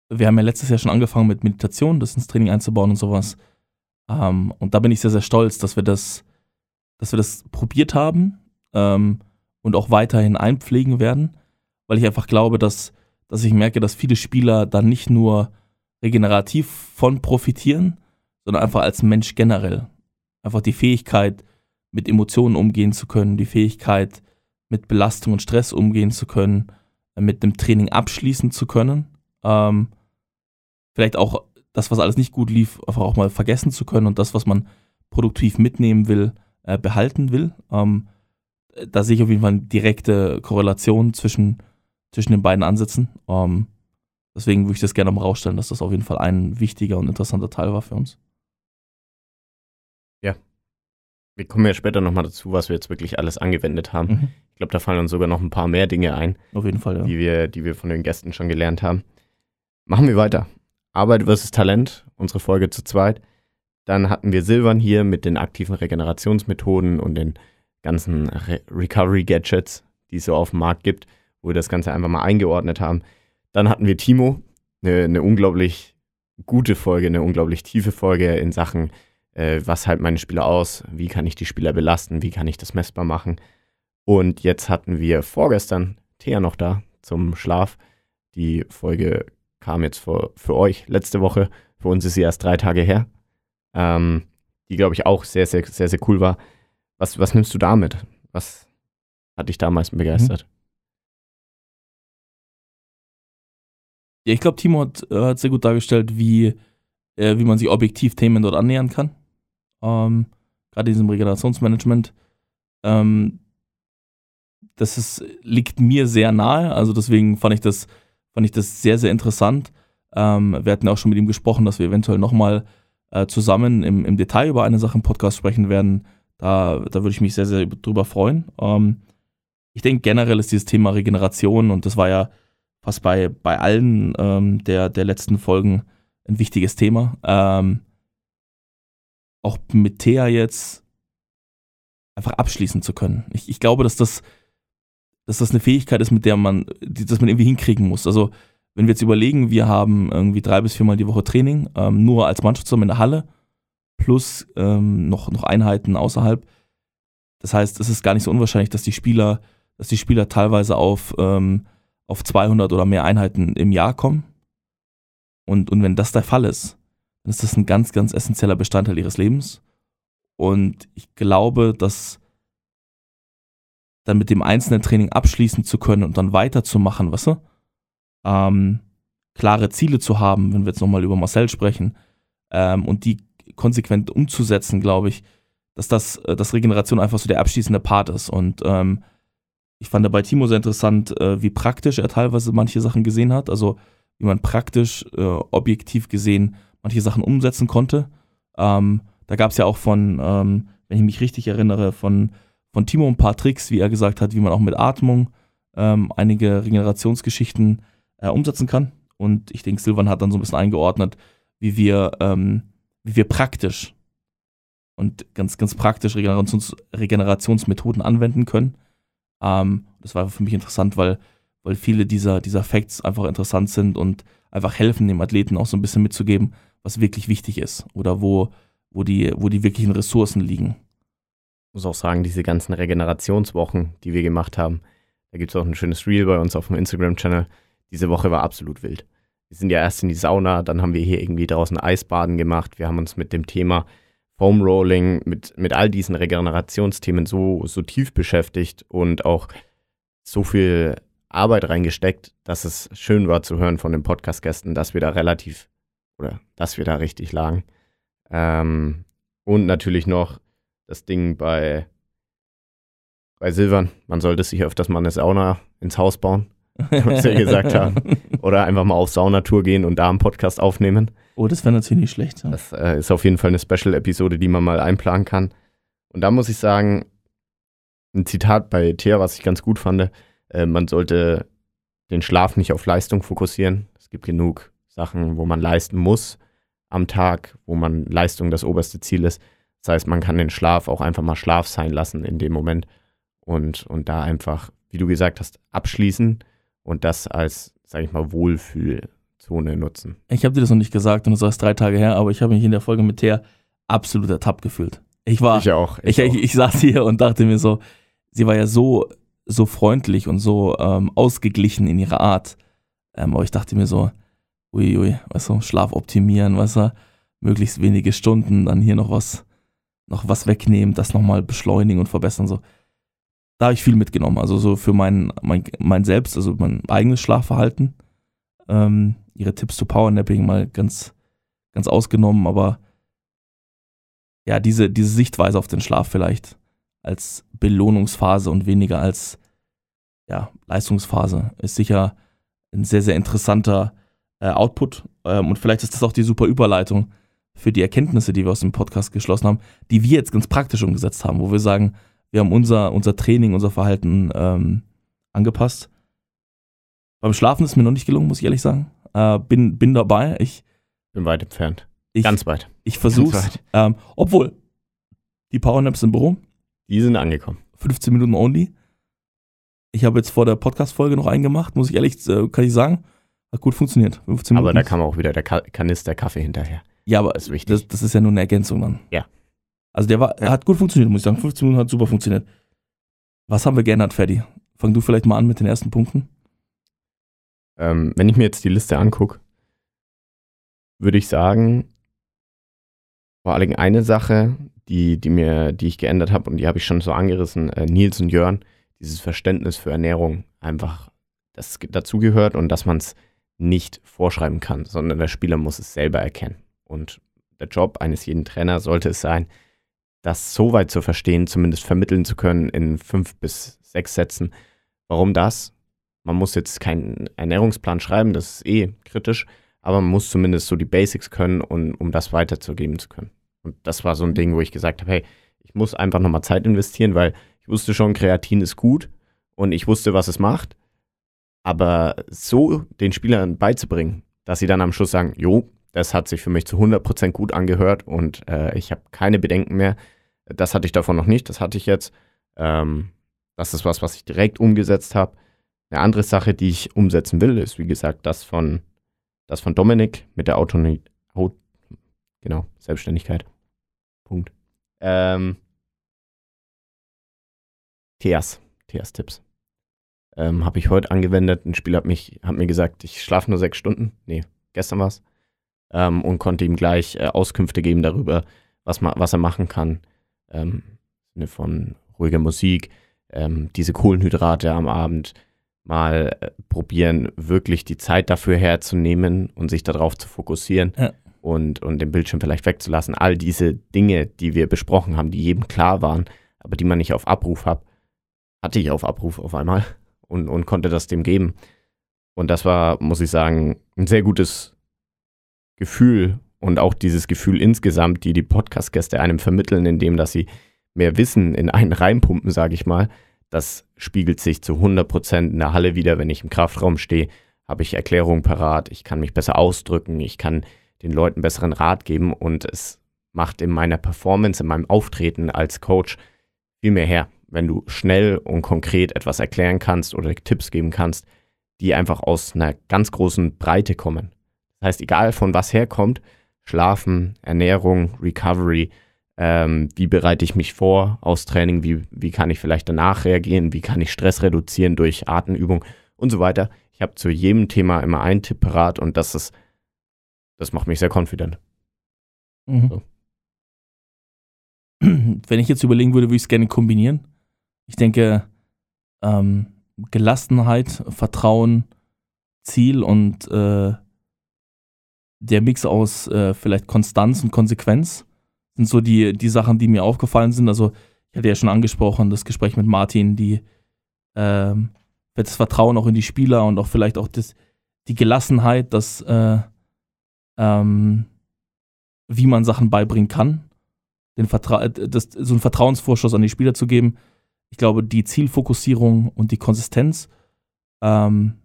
[SPEAKER 3] wir haben ja letztes Jahr schon angefangen mit Meditation, das ins Training einzubauen und sowas. Ähm, und da bin ich sehr, sehr stolz, dass wir das, dass wir das probiert haben ähm, und auch weiterhin einpflegen werden, weil ich einfach glaube, dass, dass ich merke, dass viele Spieler dann nicht nur regenerativ von profitieren, sondern einfach als Mensch generell. Einfach die Fähigkeit, mit Emotionen umgehen zu können, die Fähigkeit, mit Belastung und Stress umgehen zu können, mit dem Training abschließen zu können. Ähm, vielleicht auch das, was alles nicht gut lief, einfach auch mal vergessen zu können und das, was man produktiv mitnehmen will, äh, behalten will. Ähm, da sehe ich auf jeden Fall eine direkte Korrelation zwischen, zwischen den beiden Ansätzen. Ähm, deswegen würde ich das gerne mal rausstellen, dass das auf jeden Fall ein wichtiger und interessanter Teil war für uns.
[SPEAKER 1] Ja. Wir kommen ja später nochmal dazu, was wir jetzt wirklich alles angewendet haben. Mhm. Ich glaube, da fallen uns sogar noch ein paar mehr Dinge ein.
[SPEAKER 3] Auf jeden Fall, ja.
[SPEAKER 1] Die wir, die wir von den Gästen schon gelernt haben. Machen wir weiter. Arbeit versus Talent, unsere Folge zu zweit. Dann hatten wir Silvan hier mit den aktiven Regenerationsmethoden und den ganzen Re Recovery-Gadgets, die es so auf dem Markt gibt, wo wir das Ganze einfach mal eingeordnet haben. Dann hatten wir Timo, eine, eine unglaublich gute Folge, eine unglaublich tiefe Folge in Sachen, äh, was halten meine Spieler aus, wie kann ich die Spieler belasten, wie kann ich das messbar machen. Und jetzt hatten wir vorgestern Thea noch da zum Schlaf. Die Folge kam jetzt für, für euch letzte Woche. Für uns ist sie erst drei Tage her. Ähm, die, glaube ich, auch sehr, sehr, sehr, sehr cool war. Was, was nimmst du damit? Was hat dich damals begeistert? Mhm.
[SPEAKER 3] Ja, ich glaube, Timo hat, äh, hat, sehr gut dargestellt, wie, äh, wie man sich objektiv Themen dort annähern kann. Ähm, Gerade in diesem Regenerationsmanagement. Ähm, das ist, liegt mir sehr nahe. Also deswegen fand ich das fand ich das sehr, sehr interessant. Ähm, wir hatten auch schon mit ihm gesprochen, dass wir eventuell nochmal äh, zusammen im, im Detail über eine Sache im Podcast sprechen werden. Da, da würde ich mich sehr, sehr drüber freuen. Ähm, ich denke, generell ist dieses Thema Regeneration und das war ja fast bei, bei allen ähm, der, der letzten Folgen ein wichtiges Thema. Ähm, auch mit Thea jetzt einfach abschließen zu können. Ich, ich glaube, dass das dass das eine Fähigkeit ist, mit der man, die, dass man irgendwie hinkriegen muss. Also wenn wir jetzt überlegen, wir haben irgendwie drei bis viermal die Woche Training, ähm, nur als Mannschaft zusammen in der Halle plus ähm, noch, noch Einheiten außerhalb. Das heißt, es ist gar nicht so unwahrscheinlich, dass die Spieler, dass die Spieler teilweise auf, ähm, auf 200 oder mehr Einheiten im Jahr kommen. Und, und wenn das der Fall ist, dann ist das ein ganz, ganz essentieller Bestandteil ihres Lebens. Und ich glaube, dass dann mit dem einzelnen Training abschließen zu können und dann weiterzumachen, weißt du? Ähm, klare Ziele zu haben, wenn wir jetzt nochmal über Marcel sprechen, ähm, und die konsequent umzusetzen, glaube ich, dass das, äh, dass Regeneration einfach so der abschließende Part ist. Und ähm, ich fand bei Timo sehr interessant, äh, wie praktisch er teilweise manche Sachen gesehen hat. Also wie man praktisch, äh, objektiv gesehen manche Sachen umsetzen konnte. Ähm, da gab es ja auch von, ähm, wenn ich mich richtig erinnere, von, von Timo ein paar Tricks, wie er gesagt hat, wie man auch mit Atmung ähm, einige Regenerationsgeschichten äh, umsetzen kann. Und ich denke, Silvan hat dann so ein bisschen eingeordnet, wie wir, ähm, wie wir praktisch und ganz, ganz praktisch Regenerations Regenerationsmethoden anwenden können. Ähm, das war für mich interessant, weil, weil viele dieser, dieser Facts einfach interessant sind und einfach helfen, dem Athleten auch so ein bisschen mitzugeben, was wirklich wichtig ist oder wo, wo, die, wo die wirklichen Ressourcen liegen.
[SPEAKER 1] Ich muss auch sagen, diese ganzen Regenerationswochen, die wir gemacht haben, da gibt es auch ein schönes Reel bei uns auf dem Instagram-Channel. Diese Woche war absolut wild. Wir sind ja erst in die Sauna, dann haben wir hier irgendwie draußen Eisbaden gemacht. Wir haben uns mit dem Thema Foam Rolling, mit, mit all diesen Regenerationsthemen so, so tief beschäftigt und auch so viel Arbeit reingesteckt, dass es schön war zu hören von den Podcast-Gästen, dass wir da relativ oder dass wir da richtig lagen. Ähm, und natürlich noch das Ding bei, bei Silvern. Man sollte sich öfters mal eine Sauna ins Haus bauen, was wir gesagt haben. Oder einfach mal auf Saunatour gehen und da einen Podcast aufnehmen.
[SPEAKER 3] Oh, das wäre natürlich nicht schlecht. Ja.
[SPEAKER 1] Das äh, ist auf jeden Fall eine Special-Episode, die man mal einplanen kann. Und da muss ich sagen, ein Zitat bei Thea, was ich ganz gut fand, äh, man sollte den Schlaf nicht auf Leistung fokussieren. Es gibt genug Sachen, wo man leisten muss am Tag, wo man Leistung das oberste Ziel ist. Das heißt, man kann den Schlaf auch einfach mal Schlaf sein lassen in dem Moment und, und da einfach, wie du gesagt hast, abschließen und das als, sag ich mal, Wohlfühlzone nutzen.
[SPEAKER 3] Ich habe dir das noch nicht gesagt und das war erst drei Tage her, aber ich habe mich in der Folge mit Thea absolut ertappt gefühlt. Ich war,
[SPEAKER 1] ich auch.
[SPEAKER 3] Ich, ich, ich, saß hier und dachte mir so, sie war ja so, so freundlich und so ähm, ausgeglichen in ihrer Art. Ähm, aber ich dachte mir so, uiui, weißt du, Schlaf optimieren, weißt du, möglichst wenige Stunden, dann hier noch was, noch was wegnehmen, das nochmal beschleunigen und verbessern, so. Da habe ich viel mitgenommen, also so für mein, mein, mein Selbst, also mein eigenes Schlafverhalten. Ähm, ihre Tipps zu Powernapping mal ganz, ganz ausgenommen, aber ja, diese, diese Sichtweise auf den Schlaf vielleicht als Belohnungsphase und weniger als ja, Leistungsphase ist sicher ein sehr, sehr interessanter äh, Output. Ähm, und vielleicht ist das auch die super Überleitung für die Erkenntnisse, die wir aus dem Podcast geschlossen haben, die wir jetzt ganz praktisch umgesetzt haben, wo wir sagen, wir haben unser, unser Training, unser Verhalten ähm, angepasst. Beim Schlafen ist mir noch nicht gelungen, muss ich ehrlich sagen. Äh, bin, bin dabei. Ich
[SPEAKER 1] bin weit entfernt.
[SPEAKER 3] Ich,
[SPEAKER 1] Ganz weit.
[SPEAKER 3] Ich versuche ähm, obwohl die Powernaps im Büro.
[SPEAKER 1] Die sind angekommen.
[SPEAKER 3] 15 Minuten only. Ich habe jetzt vor der Podcast-Folge noch einen gemacht, muss ich ehrlich, äh, kann ich sagen. Hat gut funktioniert.
[SPEAKER 1] 15 aber da kam auch wieder der Ka Kanister Kaffee hinterher.
[SPEAKER 3] Ja, aber das ist, wichtig. Das, das ist ja nur eine Ergänzung dann.
[SPEAKER 1] Ja.
[SPEAKER 3] Also der war, ja. hat gut funktioniert, muss ich sagen. 15 Minuten hat super funktioniert. Was haben wir geändert, Ferdi? Fang du vielleicht mal an mit den ersten Punkten.
[SPEAKER 1] Ähm, wenn ich mir jetzt die Liste angucke, würde ich sagen, vor allem eine Sache, die, die mir, die ich geändert habe und die habe ich schon so angerissen, äh, Nils und Jörn, dieses Verständnis für Ernährung einfach, das dazugehört und dass man es nicht vorschreiben kann, sondern der Spieler muss es selber erkennen. Und der Job eines jeden Trainers sollte es sein, das so weit zu verstehen, zumindest vermitteln zu können in fünf bis sechs Sätzen. Warum das? Man muss jetzt keinen Ernährungsplan schreiben, das ist eh kritisch, aber man muss zumindest so die Basics können, um, um das weiterzugeben zu können. Und das war so ein Ding, wo ich gesagt habe, hey, ich muss einfach nochmal Zeit investieren, weil ich wusste schon, Kreatin ist gut und ich wusste, was es macht. Aber so den Spielern beizubringen, dass sie dann am Schluss sagen, jo, das hat sich für mich zu 100% gut angehört und äh, ich habe keine Bedenken mehr. Das hatte ich davon noch nicht, das hatte ich jetzt. Ähm, das ist was, was ich direkt umgesetzt habe. Eine andere Sache, die ich umsetzen will, ist, wie gesagt, das von, das von Dominik mit der Autonomie, genau, Selbstständigkeit. Punkt. Ähm, Theas, Theas-Tipps. Ähm, habe ich heute angewendet. Ein Spieler hat, mich, hat mir gesagt, ich schlafe nur sechs Stunden. Nee, gestern war's. Ähm, und konnte ihm gleich äh, Auskünfte geben darüber, was, ma was er machen kann. Ähm, im Sinne von ruhiger Musik, ähm, diese Kohlenhydrate am Abend mal äh, probieren, wirklich die Zeit dafür herzunehmen und sich darauf zu fokussieren
[SPEAKER 3] Ja.
[SPEAKER 1] und, und den Bildschirm vielleicht wegzulassen. All diese Dinge, die wir besprochen haben, die jedem klar waren, aber die man nicht auf Abruf hat, hatte ich auf Abruf auf einmal und, und konnte das dem geben. Und das war, muss ich sagen, ein sehr gutes Gefühl und auch dieses Gefühl insgesamt, die die Podcast-Gäste einem vermitteln, indem dass sie mehr Wissen in einen reinpumpen, sage ich mal. Das spiegelt sich zu 100% in der Halle wieder, wenn ich im Kraftraum stehe, habe ich Erklärungen parat, ich kann mich besser ausdrücken, ich kann den Leuten besseren Rat geben und es macht in meiner Performance, in meinem Auftreten als Coach viel mehr her, wenn du schnell und konkret etwas erklären kannst oder Tipps geben kannst, die einfach aus einer ganz großen Breite kommen. Das heißt, egal von was herkommt, Schlafen, Ernährung, Recovery, ähm, wie bereite ich mich vor aus Training, wie, wie kann ich vielleicht danach reagieren, wie kann ich Stress reduzieren durch Atemübung und so weiter. Ich habe zu jedem Thema immer einen Tipp parat und das ist, das macht mich sehr confident.
[SPEAKER 3] Mhm.
[SPEAKER 1] So.
[SPEAKER 3] Wenn ich jetzt überlegen würde, würde ich es gerne kombinieren. Ich denke, ähm, Gelassenheit, Vertrauen, Ziel und äh, der Mix aus äh, vielleicht Konstanz und Konsequenz sind so die, die Sachen, die mir aufgefallen sind. Also, ich hatte ja schon angesprochen, das Gespräch mit Martin, die ähm, das Vertrauen auch in die Spieler und auch vielleicht auch das, die Gelassenheit, dass äh, ähm, wie man Sachen beibringen kann. Den Vertra das, so einen Vertrauensvorschuss an die Spieler zu geben. Ich glaube, die Zielfokussierung und die Konsistenz, ähm,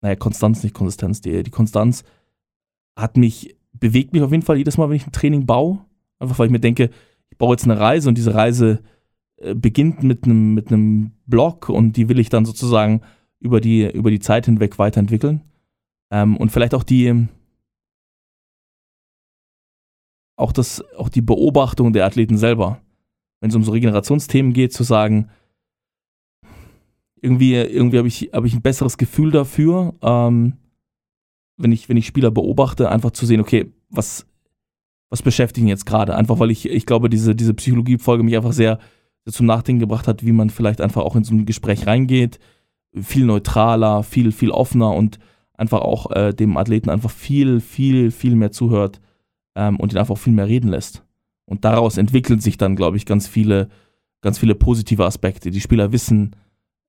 [SPEAKER 3] naja, Konstanz, nicht Konsistenz, die, die Konstanz hat mich, bewegt mich auf jeden Fall jedes Mal, wenn ich ein Training baue. Einfach weil ich mir denke, ich baue jetzt eine Reise und diese Reise äh, beginnt mit einem mit einem Block und die will ich dann sozusagen über die, über die Zeit hinweg weiterentwickeln. Ähm, und vielleicht auch die, auch das, auch die Beobachtung der Athleten selber. Wenn es um so Regenerationsthemen geht, zu sagen, irgendwie, irgendwie habe ich, hab ich ein besseres Gefühl dafür, ähm, wenn, ich, wenn ich Spieler beobachte, einfach zu sehen, okay, was, was beschäftigt ihn jetzt gerade? Einfach weil ich, ich glaube, diese, diese Psychologie-Folge mich einfach sehr, zum Nachdenken gebracht hat, wie man vielleicht einfach auch in so ein Gespräch reingeht. Viel neutraler, viel, viel offener und einfach auch äh, dem Athleten einfach viel, viel, viel mehr zuhört ähm, und ihn einfach viel mehr reden lässt. Und daraus entwickeln sich dann, glaube ich, ganz viele, ganz viele positive Aspekte. Die Spieler wissen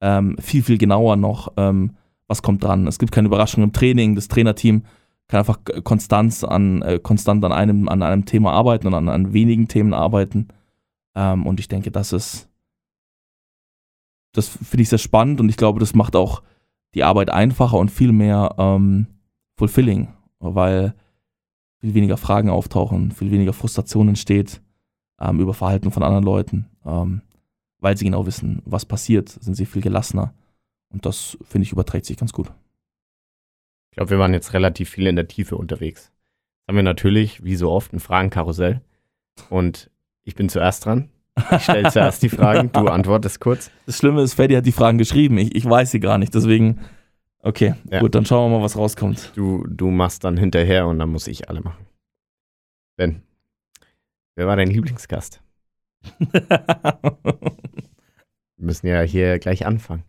[SPEAKER 3] ähm, viel, viel genauer noch, ähm, was kommt dran. Es gibt keine Überraschung im Training. Das Trainerteam kann einfach konstant an, äh, konstant an einem, an einem Thema arbeiten und an, an wenigen Themen arbeiten. Ähm, und ich denke, das ist, das finde ich sehr spannend und ich glaube, das macht auch die Arbeit einfacher und viel mehr ähm, fulfilling, weil viel weniger Fragen auftauchen, viel weniger Frustration entsteht ähm, über Verhalten von anderen Leuten. Ähm, weil sie genau wissen, was passiert, sind sie viel gelassener. Und das, finde ich, überträgt sich ganz gut.
[SPEAKER 1] Ich glaube, wir waren jetzt relativ viel in der Tiefe unterwegs. Jetzt haben wir natürlich, wie so oft, ein Fragenkarussell. Und ich bin zuerst dran. Ich stelle zuerst die Fragen, du antwortest kurz.
[SPEAKER 3] Das Schlimme ist, Freddy hat die Fragen geschrieben. Ich, ich weiß sie gar nicht, deswegen. Okay,
[SPEAKER 1] Ja.
[SPEAKER 3] gut, dann schauen wir mal, was rauskommt.
[SPEAKER 1] Du, du machst dann hinterher und dann muss ich alle machen. Ben, wer war dein Lieblingsgast? Wir müssen ja hier gleich anfangen.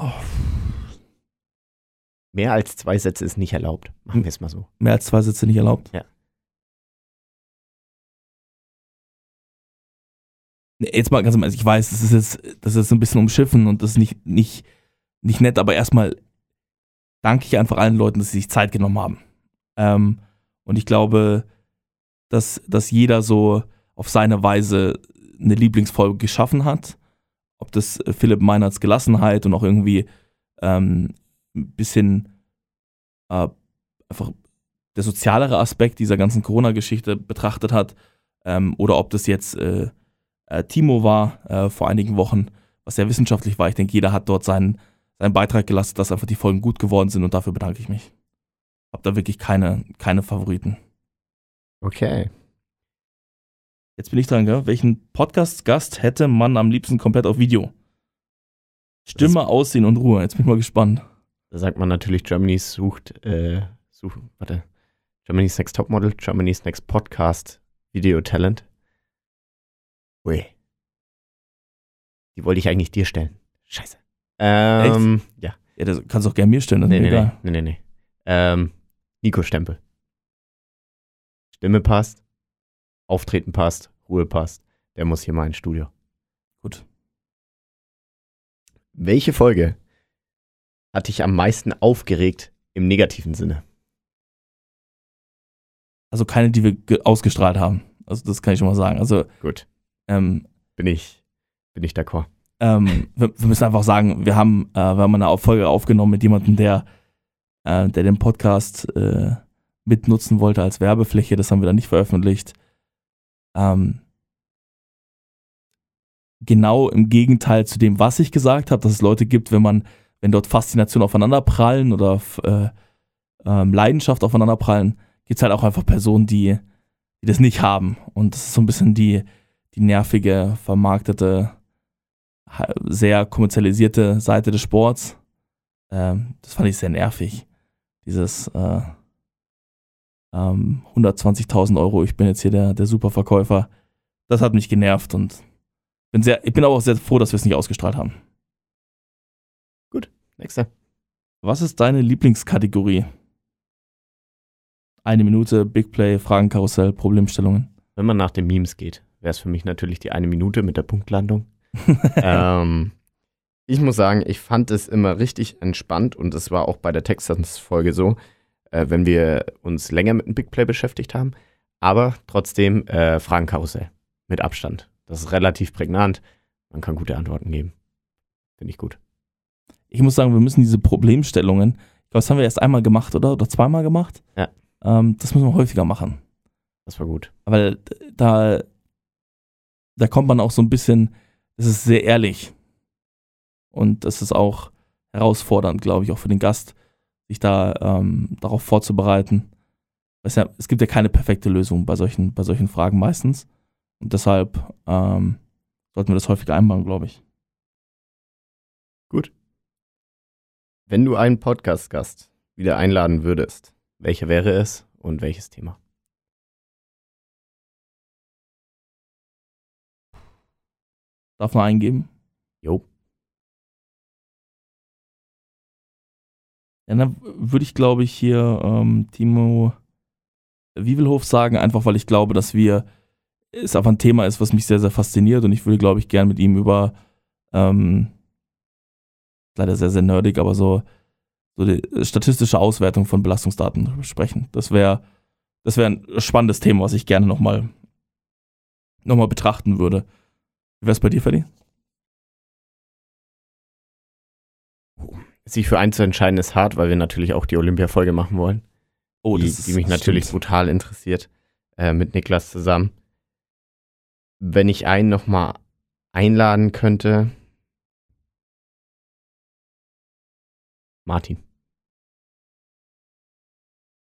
[SPEAKER 3] Oh,
[SPEAKER 1] Mehr als zwei Sätze ist nicht erlaubt. Machen wir es mal so.
[SPEAKER 3] mehr als zwei Sätze nicht erlaubt.
[SPEAKER 1] Ja.
[SPEAKER 3] Jetzt mal ganz im Ernst, ich weiß, das ist jetzt, das ist ein bisschen umschiffen und das ist nicht, nicht, nicht nett, aber erstmal danke ich einfach allen Leuten, dass sie sich Zeit genommen haben. Ähm, und ich glaube, dass, dass jeder so auf seine Weise eine Lieblingsfolge geschaffen hat. Ob das äh, Philipp Meinerts Gelassenheit und auch irgendwie ähm, ein bisschen äh, einfach der sozialere Aspekt dieser ganzen Corona-Geschichte betrachtet hat, ähm, oder ob das jetzt äh, äh, Timo war äh, vor einigen Wochen, was sehr wissenschaftlich war. Ich denke, jeder hat dort seinen, seinen Beitrag geleistet, dass einfach die Folgen gut geworden sind und dafür bedanke ich mich. Hab da wirklich keine, keine Favoriten.
[SPEAKER 1] Okay.
[SPEAKER 3] Jetzt bin ich dran, gell? Welchen Podcast-Gast hätte man am liebsten komplett auf Video? Stimme, Aussehen und Ruhe. Jetzt bin ich mal gespannt.
[SPEAKER 1] Da sagt man natürlich, Germany's sucht, äh, sucht, warte, Germany's Next Topmodel, Germany's Next Podcast, Video Talent. Ui. Die wollte ich eigentlich dir stellen. Scheiße. Ähm, ja.
[SPEAKER 3] Ja, das kannst du auch gerne mir stellen. Das
[SPEAKER 1] nee, nee,
[SPEAKER 3] egal.
[SPEAKER 1] nee, nee, nee. Ähm, Nico Stempel. Stimme passt, Auftreten passt, Ruhe passt. Der muss hier mal ins Studio.
[SPEAKER 3] Gut.
[SPEAKER 1] Welche Folge hat dich am meisten aufgeregt im negativen Sinne?
[SPEAKER 3] Also keine, die wir ge- ausgestrahlt haben. Also das kann ich schon mal sagen. Also
[SPEAKER 1] Gut,
[SPEAKER 3] ähm,
[SPEAKER 1] bin ich, bin ich d'accord.
[SPEAKER 3] ähm, wir, wir müssen einfach sagen, wir haben, äh, wir haben eine Folge aufgenommen mit jemandem, der, äh, der den Podcast äh, mitnutzen wollte als Werbefläche. Das haben wir dann nicht veröffentlicht. Ähm, genau im Gegenteil zu dem, was ich gesagt habe, dass es Leute gibt, wenn man, wenn dort Faszination aufeinander prallen oder äh, ähm, Leidenschaft aufeinander prallen, gibt es halt auch einfach Personen, die, die das nicht haben. Und das ist so ein bisschen die, die nervige, vermarktete, sehr kommerzialisierte Seite des Sports. Ähm, das fand ich sehr nervig. Dieses äh, ähm, 120.000 Euro, ich bin jetzt hier der, der Superverkäufer. Das hat mich genervt und bin sehr, ich bin aber auch sehr froh, dass wir es nicht ausgestrahlt haben.
[SPEAKER 1] Nächster.
[SPEAKER 3] Was ist deine Lieblingskategorie? Eine Minute, Big Play, Fragenkarussell, Problemstellungen.
[SPEAKER 1] Wenn man nach den Memes geht, wäre es für mich natürlich die eine Minute mit der Punktlandung. ähm, ich muss sagen, ich fand es immer richtig entspannt und es war auch bei der Texans-Folge so, äh, wenn wir uns länger mit dem Big Play beschäftigt haben. Aber trotzdem äh, Fragenkarussell mit Abstand. Das ist relativ prägnant. Man kann gute Antworten geben. Finde ich gut.
[SPEAKER 3] ich muss sagen, wir müssen diese Problemstellungen, ich glaube, das haben wir erst einmal gemacht, oder? Oder zweimal gemacht?
[SPEAKER 1] Ja.
[SPEAKER 3] Ähm, das müssen wir häufiger machen.
[SPEAKER 1] Das war gut.
[SPEAKER 3] Weil da, da kommt man auch so ein bisschen, es ist sehr ehrlich. Und das ist auch herausfordernd, glaube ich, auch für den Gast, sich da ähm, darauf vorzubereiten. Es, ja, es gibt ja keine perfekte Lösung bei solchen, bei solchen Fragen meistens. Und deshalb ähm, sollten wir das häufiger einbauen, glaube ich.
[SPEAKER 1] Wenn du einen Podcast-Gast wieder einladen würdest, welcher wäre es und welches Thema?
[SPEAKER 3] Darf man eingeben?
[SPEAKER 1] Jo.
[SPEAKER 3] Ja, dann würde ich, glaube ich, hier ähm, Timo Wiewelhof sagen, einfach weil ich glaube, dass wir es einfach ein Thema ist, was mich sehr, sehr fasziniert und ich würde, glaube ich, gern mit ihm über ähm, leider sehr, sehr nerdig, aber so, so die statistische Auswertung von Belastungsdaten sprechen. Das wäre das wäre ein spannendes Thema, was ich gerne nochmal noch mal betrachten würde. Wie wäre es bei dir, Ferdi?
[SPEAKER 1] Sich für einen zu entscheiden ist hart, weil wir natürlich auch die Olympia-Folge machen wollen.
[SPEAKER 3] Oh,
[SPEAKER 1] die, die mich natürlich
[SPEAKER 3] stimmt.
[SPEAKER 1] brutal interessiert, äh, mit Niklas zusammen. Wenn ich einen nochmal einladen könnte. Martin.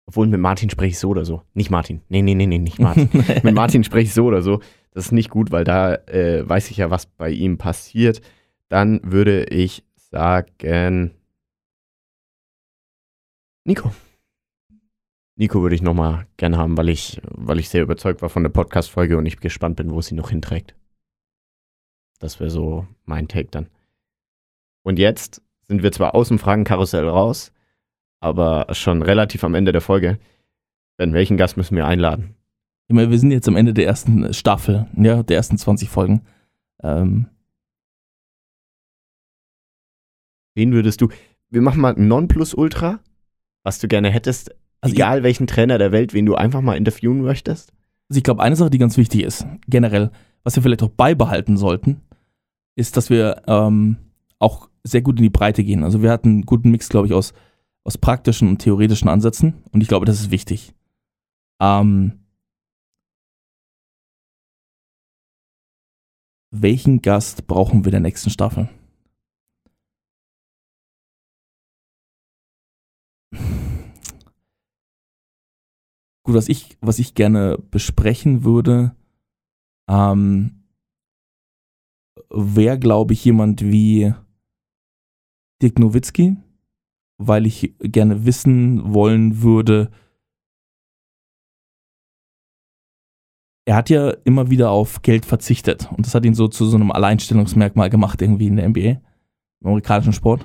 [SPEAKER 1] Obwohl mit Martin spreche ich so oder so. Nicht Martin. Nee, nee, nee, nee, nicht Martin. mit Martin spreche ich so oder so. Das ist nicht gut, weil da äh, weiß ich ja, was bei ihm passiert. Dann würde ich sagen. Nico. Nico würde ich nochmal gerne haben, weil ich, weil ich sehr überzeugt war von der Podcast-Folge und ich gespannt bin, wo sie noch hinträgt. Das wäre so mein Take dann. Und jetzt sind wir zwar aus dem Fragenkarussell raus, aber schon relativ am Ende der Folge. Ben, welchen Gast müssen wir einladen?
[SPEAKER 3] Ich meine, wir sind jetzt am Ende der ersten Staffel, ja, der ersten 20 Folgen. Ähm,
[SPEAKER 1] Wen würdest du? Wir machen mal Nonplusultra, was du gerne hättest,
[SPEAKER 3] also
[SPEAKER 1] egal welchen Trainer der Welt, wen du einfach mal interviewen möchtest.
[SPEAKER 3] Also ich glaube, eine Sache, die ganz wichtig ist, generell, was wir vielleicht auch beibehalten sollten, ist, dass wir ähm, auch sehr gut in die Breite gehen. Also wir hatten einen guten Mix, glaube ich, aus, aus praktischen und theoretischen Ansätzen und ich glaube, das ist wichtig. Ähm, welchen Gast brauchen wir in der nächsten Staffel? Gut, was ich, was ich gerne besprechen würde, ähm, wäre, glaube ich, jemand wie Dirk Nowitzki, weil ich gerne wissen wollen würde, er hat ja immer wieder auf Geld verzichtet und das hat ihn so zu so einem Alleinstellungsmerkmal gemacht irgendwie in der NBA, im amerikanischen Sport.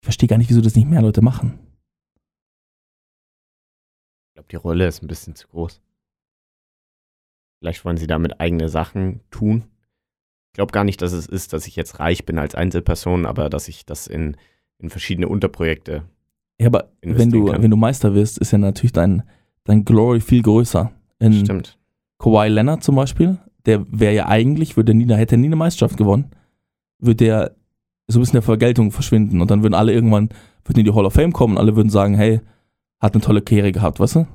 [SPEAKER 3] Ich verstehe gar nicht, wieso das nicht mehr Leute machen.
[SPEAKER 1] Die Rolle ist ein bisschen zu groß. Vielleicht wollen sie damit eigene Sachen tun. Ich glaube gar nicht, dass es ist, dass ich jetzt reich bin als Einzelperson, aber dass ich das in, in verschiedene Unterprojekte.
[SPEAKER 3] Ja, aber wenn du,
[SPEAKER 1] kann.
[SPEAKER 3] wenn du Meister wirst, ist ja natürlich dein, dein Glory viel größer. In
[SPEAKER 1] Stimmt.
[SPEAKER 3] Kawhi Leonard zum Beispiel, der wäre ja eigentlich, würde nie, hätte er nie eine Meisterschaft gewonnen, würde der so ein bisschen der Vergeltung verschwinden und dann würden alle irgendwann, würden in die Hall of Fame kommen und alle würden sagen, hey, hat eine tolle Karriere gehabt, weißt du?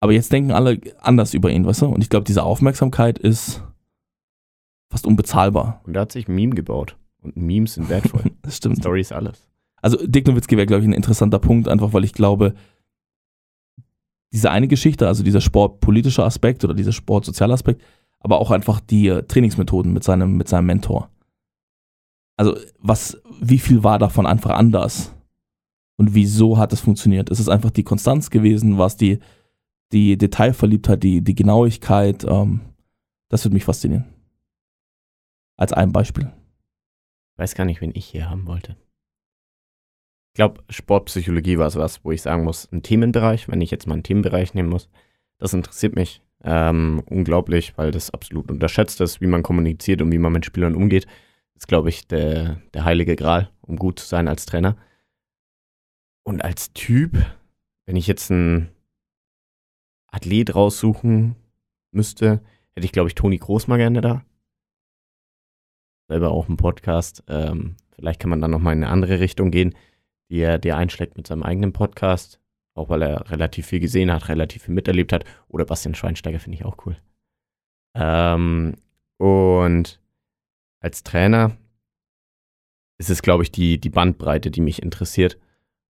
[SPEAKER 3] Aber jetzt denken alle anders über ihn, weißt du? Und ich glaube, diese Aufmerksamkeit ist fast unbezahlbar.
[SPEAKER 1] Und da hat sich ein Meme gebaut. Und Memes sind wertvoll.
[SPEAKER 3] Das stimmt.
[SPEAKER 1] Story ist alles.
[SPEAKER 3] Also Dick Nowitzki wäre, glaube ich, ein interessanter Punkt, einfach weil ich glaube, diese eine Geschichte, also dieser sportpolitische Aspekt oder dieser sportsoziale Aspekt, aber auch einfach die äh, Trainingsmethoden mit seinem, mit seinem Mentor. Also was, wie viel war davon einfach anders? Und wieso hat es funktioniert? Ist es einfach die Konstanz gewesen? War es die, die Detailverliebtheit, die, die Genauigkeit? Ähm, das würde mich faszinieren. Als ein Beispiel.
[SPEAKER 1] Ich weiß gar nicht, wen ich hier haben wollte. Ich glaube, Sportpsychologie war es was, wo ich sagen muss, ein Themenbereich, wenn ich jetzt mal einen Themenbereich nehmen muss, das interessiert mich ähm, unglaublich, weil das absolut unterschätzt ist, wie man kommuniziert und wie man mit Spielern umgeht. Das ist, glaube ich, der, der heilige Gral, um gut zu sein als Trainer. Und als Typ, wenn ich jetzt einen Athlet raussuchen müsste, hätte ich, glaube ich, Toni Groß mal gerne da. Selber auch einen Podcast. Ähm, vielleicht kann man dann nochmal in eine andere Richtung gehen, die er, die einschlägt mit seinem eigenen Podcast. Auch weil er relativ viel gesehen hat, relativ viel miterlebt hat. Oder Bastian Schweinsteiger finde ich auch cool. Ähm, und als Trainer ist es, glaube ich, die, die Bandbreite, die mich interessiert.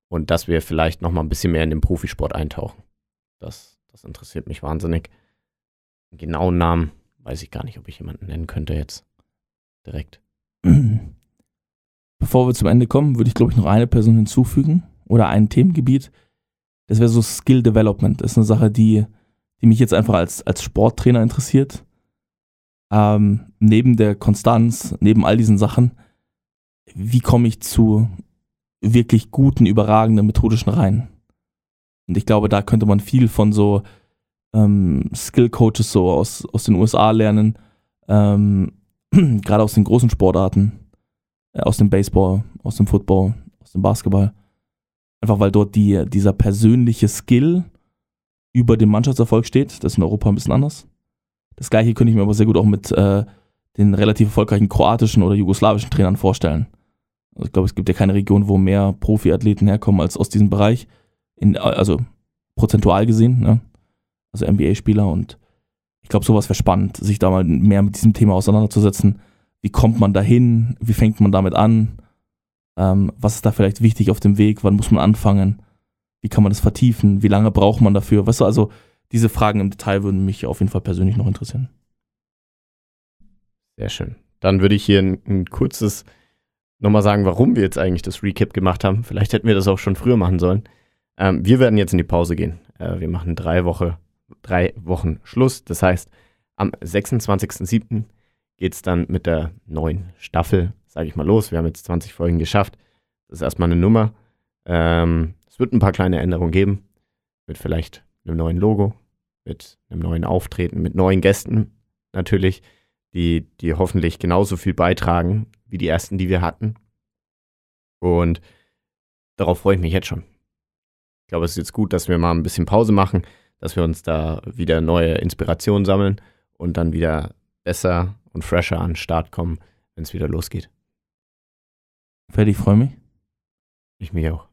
[SPEAKER 1] Und dass wir vielleicht nochmal ein bisschen mehr in den Profisport eintauchen. Das, das interessiert mich wahnsinnig. Den genauen Namen weiß ich gar nicht, ob ich jemanden nennen könnte jetzt. Direkt.
[SPEAKER 3] Bevor wir zum Ende kommen, würde ich, glaube ich, noch eine Person hinzufügen oder ein Themengebiet. Das wäre so Skill Development. Das ist eine Sache, die, die mich jetzt einfach als, als Sporttrainer interessiert. Ähm, neben der Konstanz, neben all diesen Sachen, wie komme ich zu wirklich guten, überragenden methodischen Reihen? Und ich glaube, da könnte man viel von so ähm, Skill-Coaches so aus, aus den USA lernen, ähm, gerade aus den großen Sportarten, äh, aus dem Baseball, aus dem Football, aus dem Basketball. Einfach weil dort die, dieser persönliche Skill über dem Mannschaftserfolg steht. Das ist in Europa ein bisschen anders. Das gleiche könnte ich mir aber sehr gut auch mit äh, den relativ erfolgreichen kroatischen oder jugoslawischen Trainern vorstellen. Also ich glaube, es gibt ja keine Region, wo mehr Profiathleten herkommen als aus diesem Bereich. In, also prozentual gesehen, ne? Also NBA-Spieler und ich glaube, sowas wäre spannend, sich da mal mehr mit diesem Thema auseinanderzusetzen. Wie kommt man dahin? Wie fängt man damit an? Ähm, was ist da vielleicht wichtig auf dem Weg? Wann muss man anfangen? Wie kann man das vertiefen? Wie lange braucht man dafür? Weißt du, also diese Fragen im Detail würden mich auf jeden Fall persönlich noch interessieren.
[SPEAKER 1] Sehr schön. Dann würde ich hier ein, ein kurzes nochmal sagen, warum wir jetzt eigentlich das Recap gemacht haben. Vielleicht hätten wir das auch schon früher machen sollen. Ähm, wir werden jetzt in die Pause gehen. Äh, wir machen drei, Woche, drei Wochen Schluss. Das heißt, am 26.07. geht es dann mit der neuen Staffel, sage ich mal, los. Wir haben jetzt 20 Folgen geschafft. Das ist erstmal eine Nummer. Ähm, es wird ein paar kleine Änderungen geben. Mit vielleicht einem neuen Logo, mit einem neuen Auftreten, mit neuen Gästen natürlich, die, die hoffentlich genauso viel beitragen wie die ersten, die wir hatten. Und darauf freue ich mich jetzt schon. Ich glaube, es ist jetzt gut, dass wir mal ein bisschen Pause machen, dass wir uns da wieder neue Inspirationen sammeln und dann wieder besser und fresher an den Start kommen, wenn es wieder losgeht.
[SPEAKER 3] Fertig, freue mich.
[SPEAKER 1] Ich mich auch.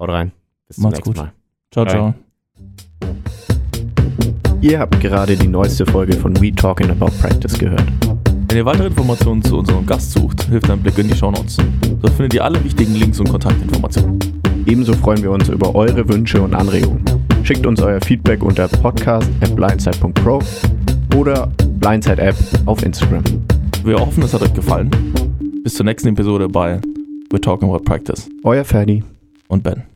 [SPEAKER 1] Haut rein. Bis zum
[SPEAKER 3] Macht's
[SPEAKER 1] nächsten
[SPEAKER 3] gut.
[SPEAKER 1] Mal.
[SPEAKER 3] Ciao,
[SPEAKER 1] Bye.
[SPEAKER 3] ciao.
[SPEAKER 1] Ihr habt gerade die neueste Folge von We Talking About Practice gehört.
[SPEAKER 3] Wenn ihr weitere Informationen zu unserem Gast sucht, hilft ein Blick in die Shownotes. Dort findet ihr alle wichtigen Links und Kontaktinformationen.
[SPEAKER 1] Ebenso freuen wir uns über eure Wünsche und Anregungen. Schickt uns euer Feedback unter podcast at blindside.pro oder Blindside App auf Instagram.
[SPEAKER 3] Wir hoffen, es hat euch gefallen. Bis zur nächsten Episode bei We're Talking About Practice
[SPEAKER 1] Euer Ferdi.
[SPEAKER 3] und Ben.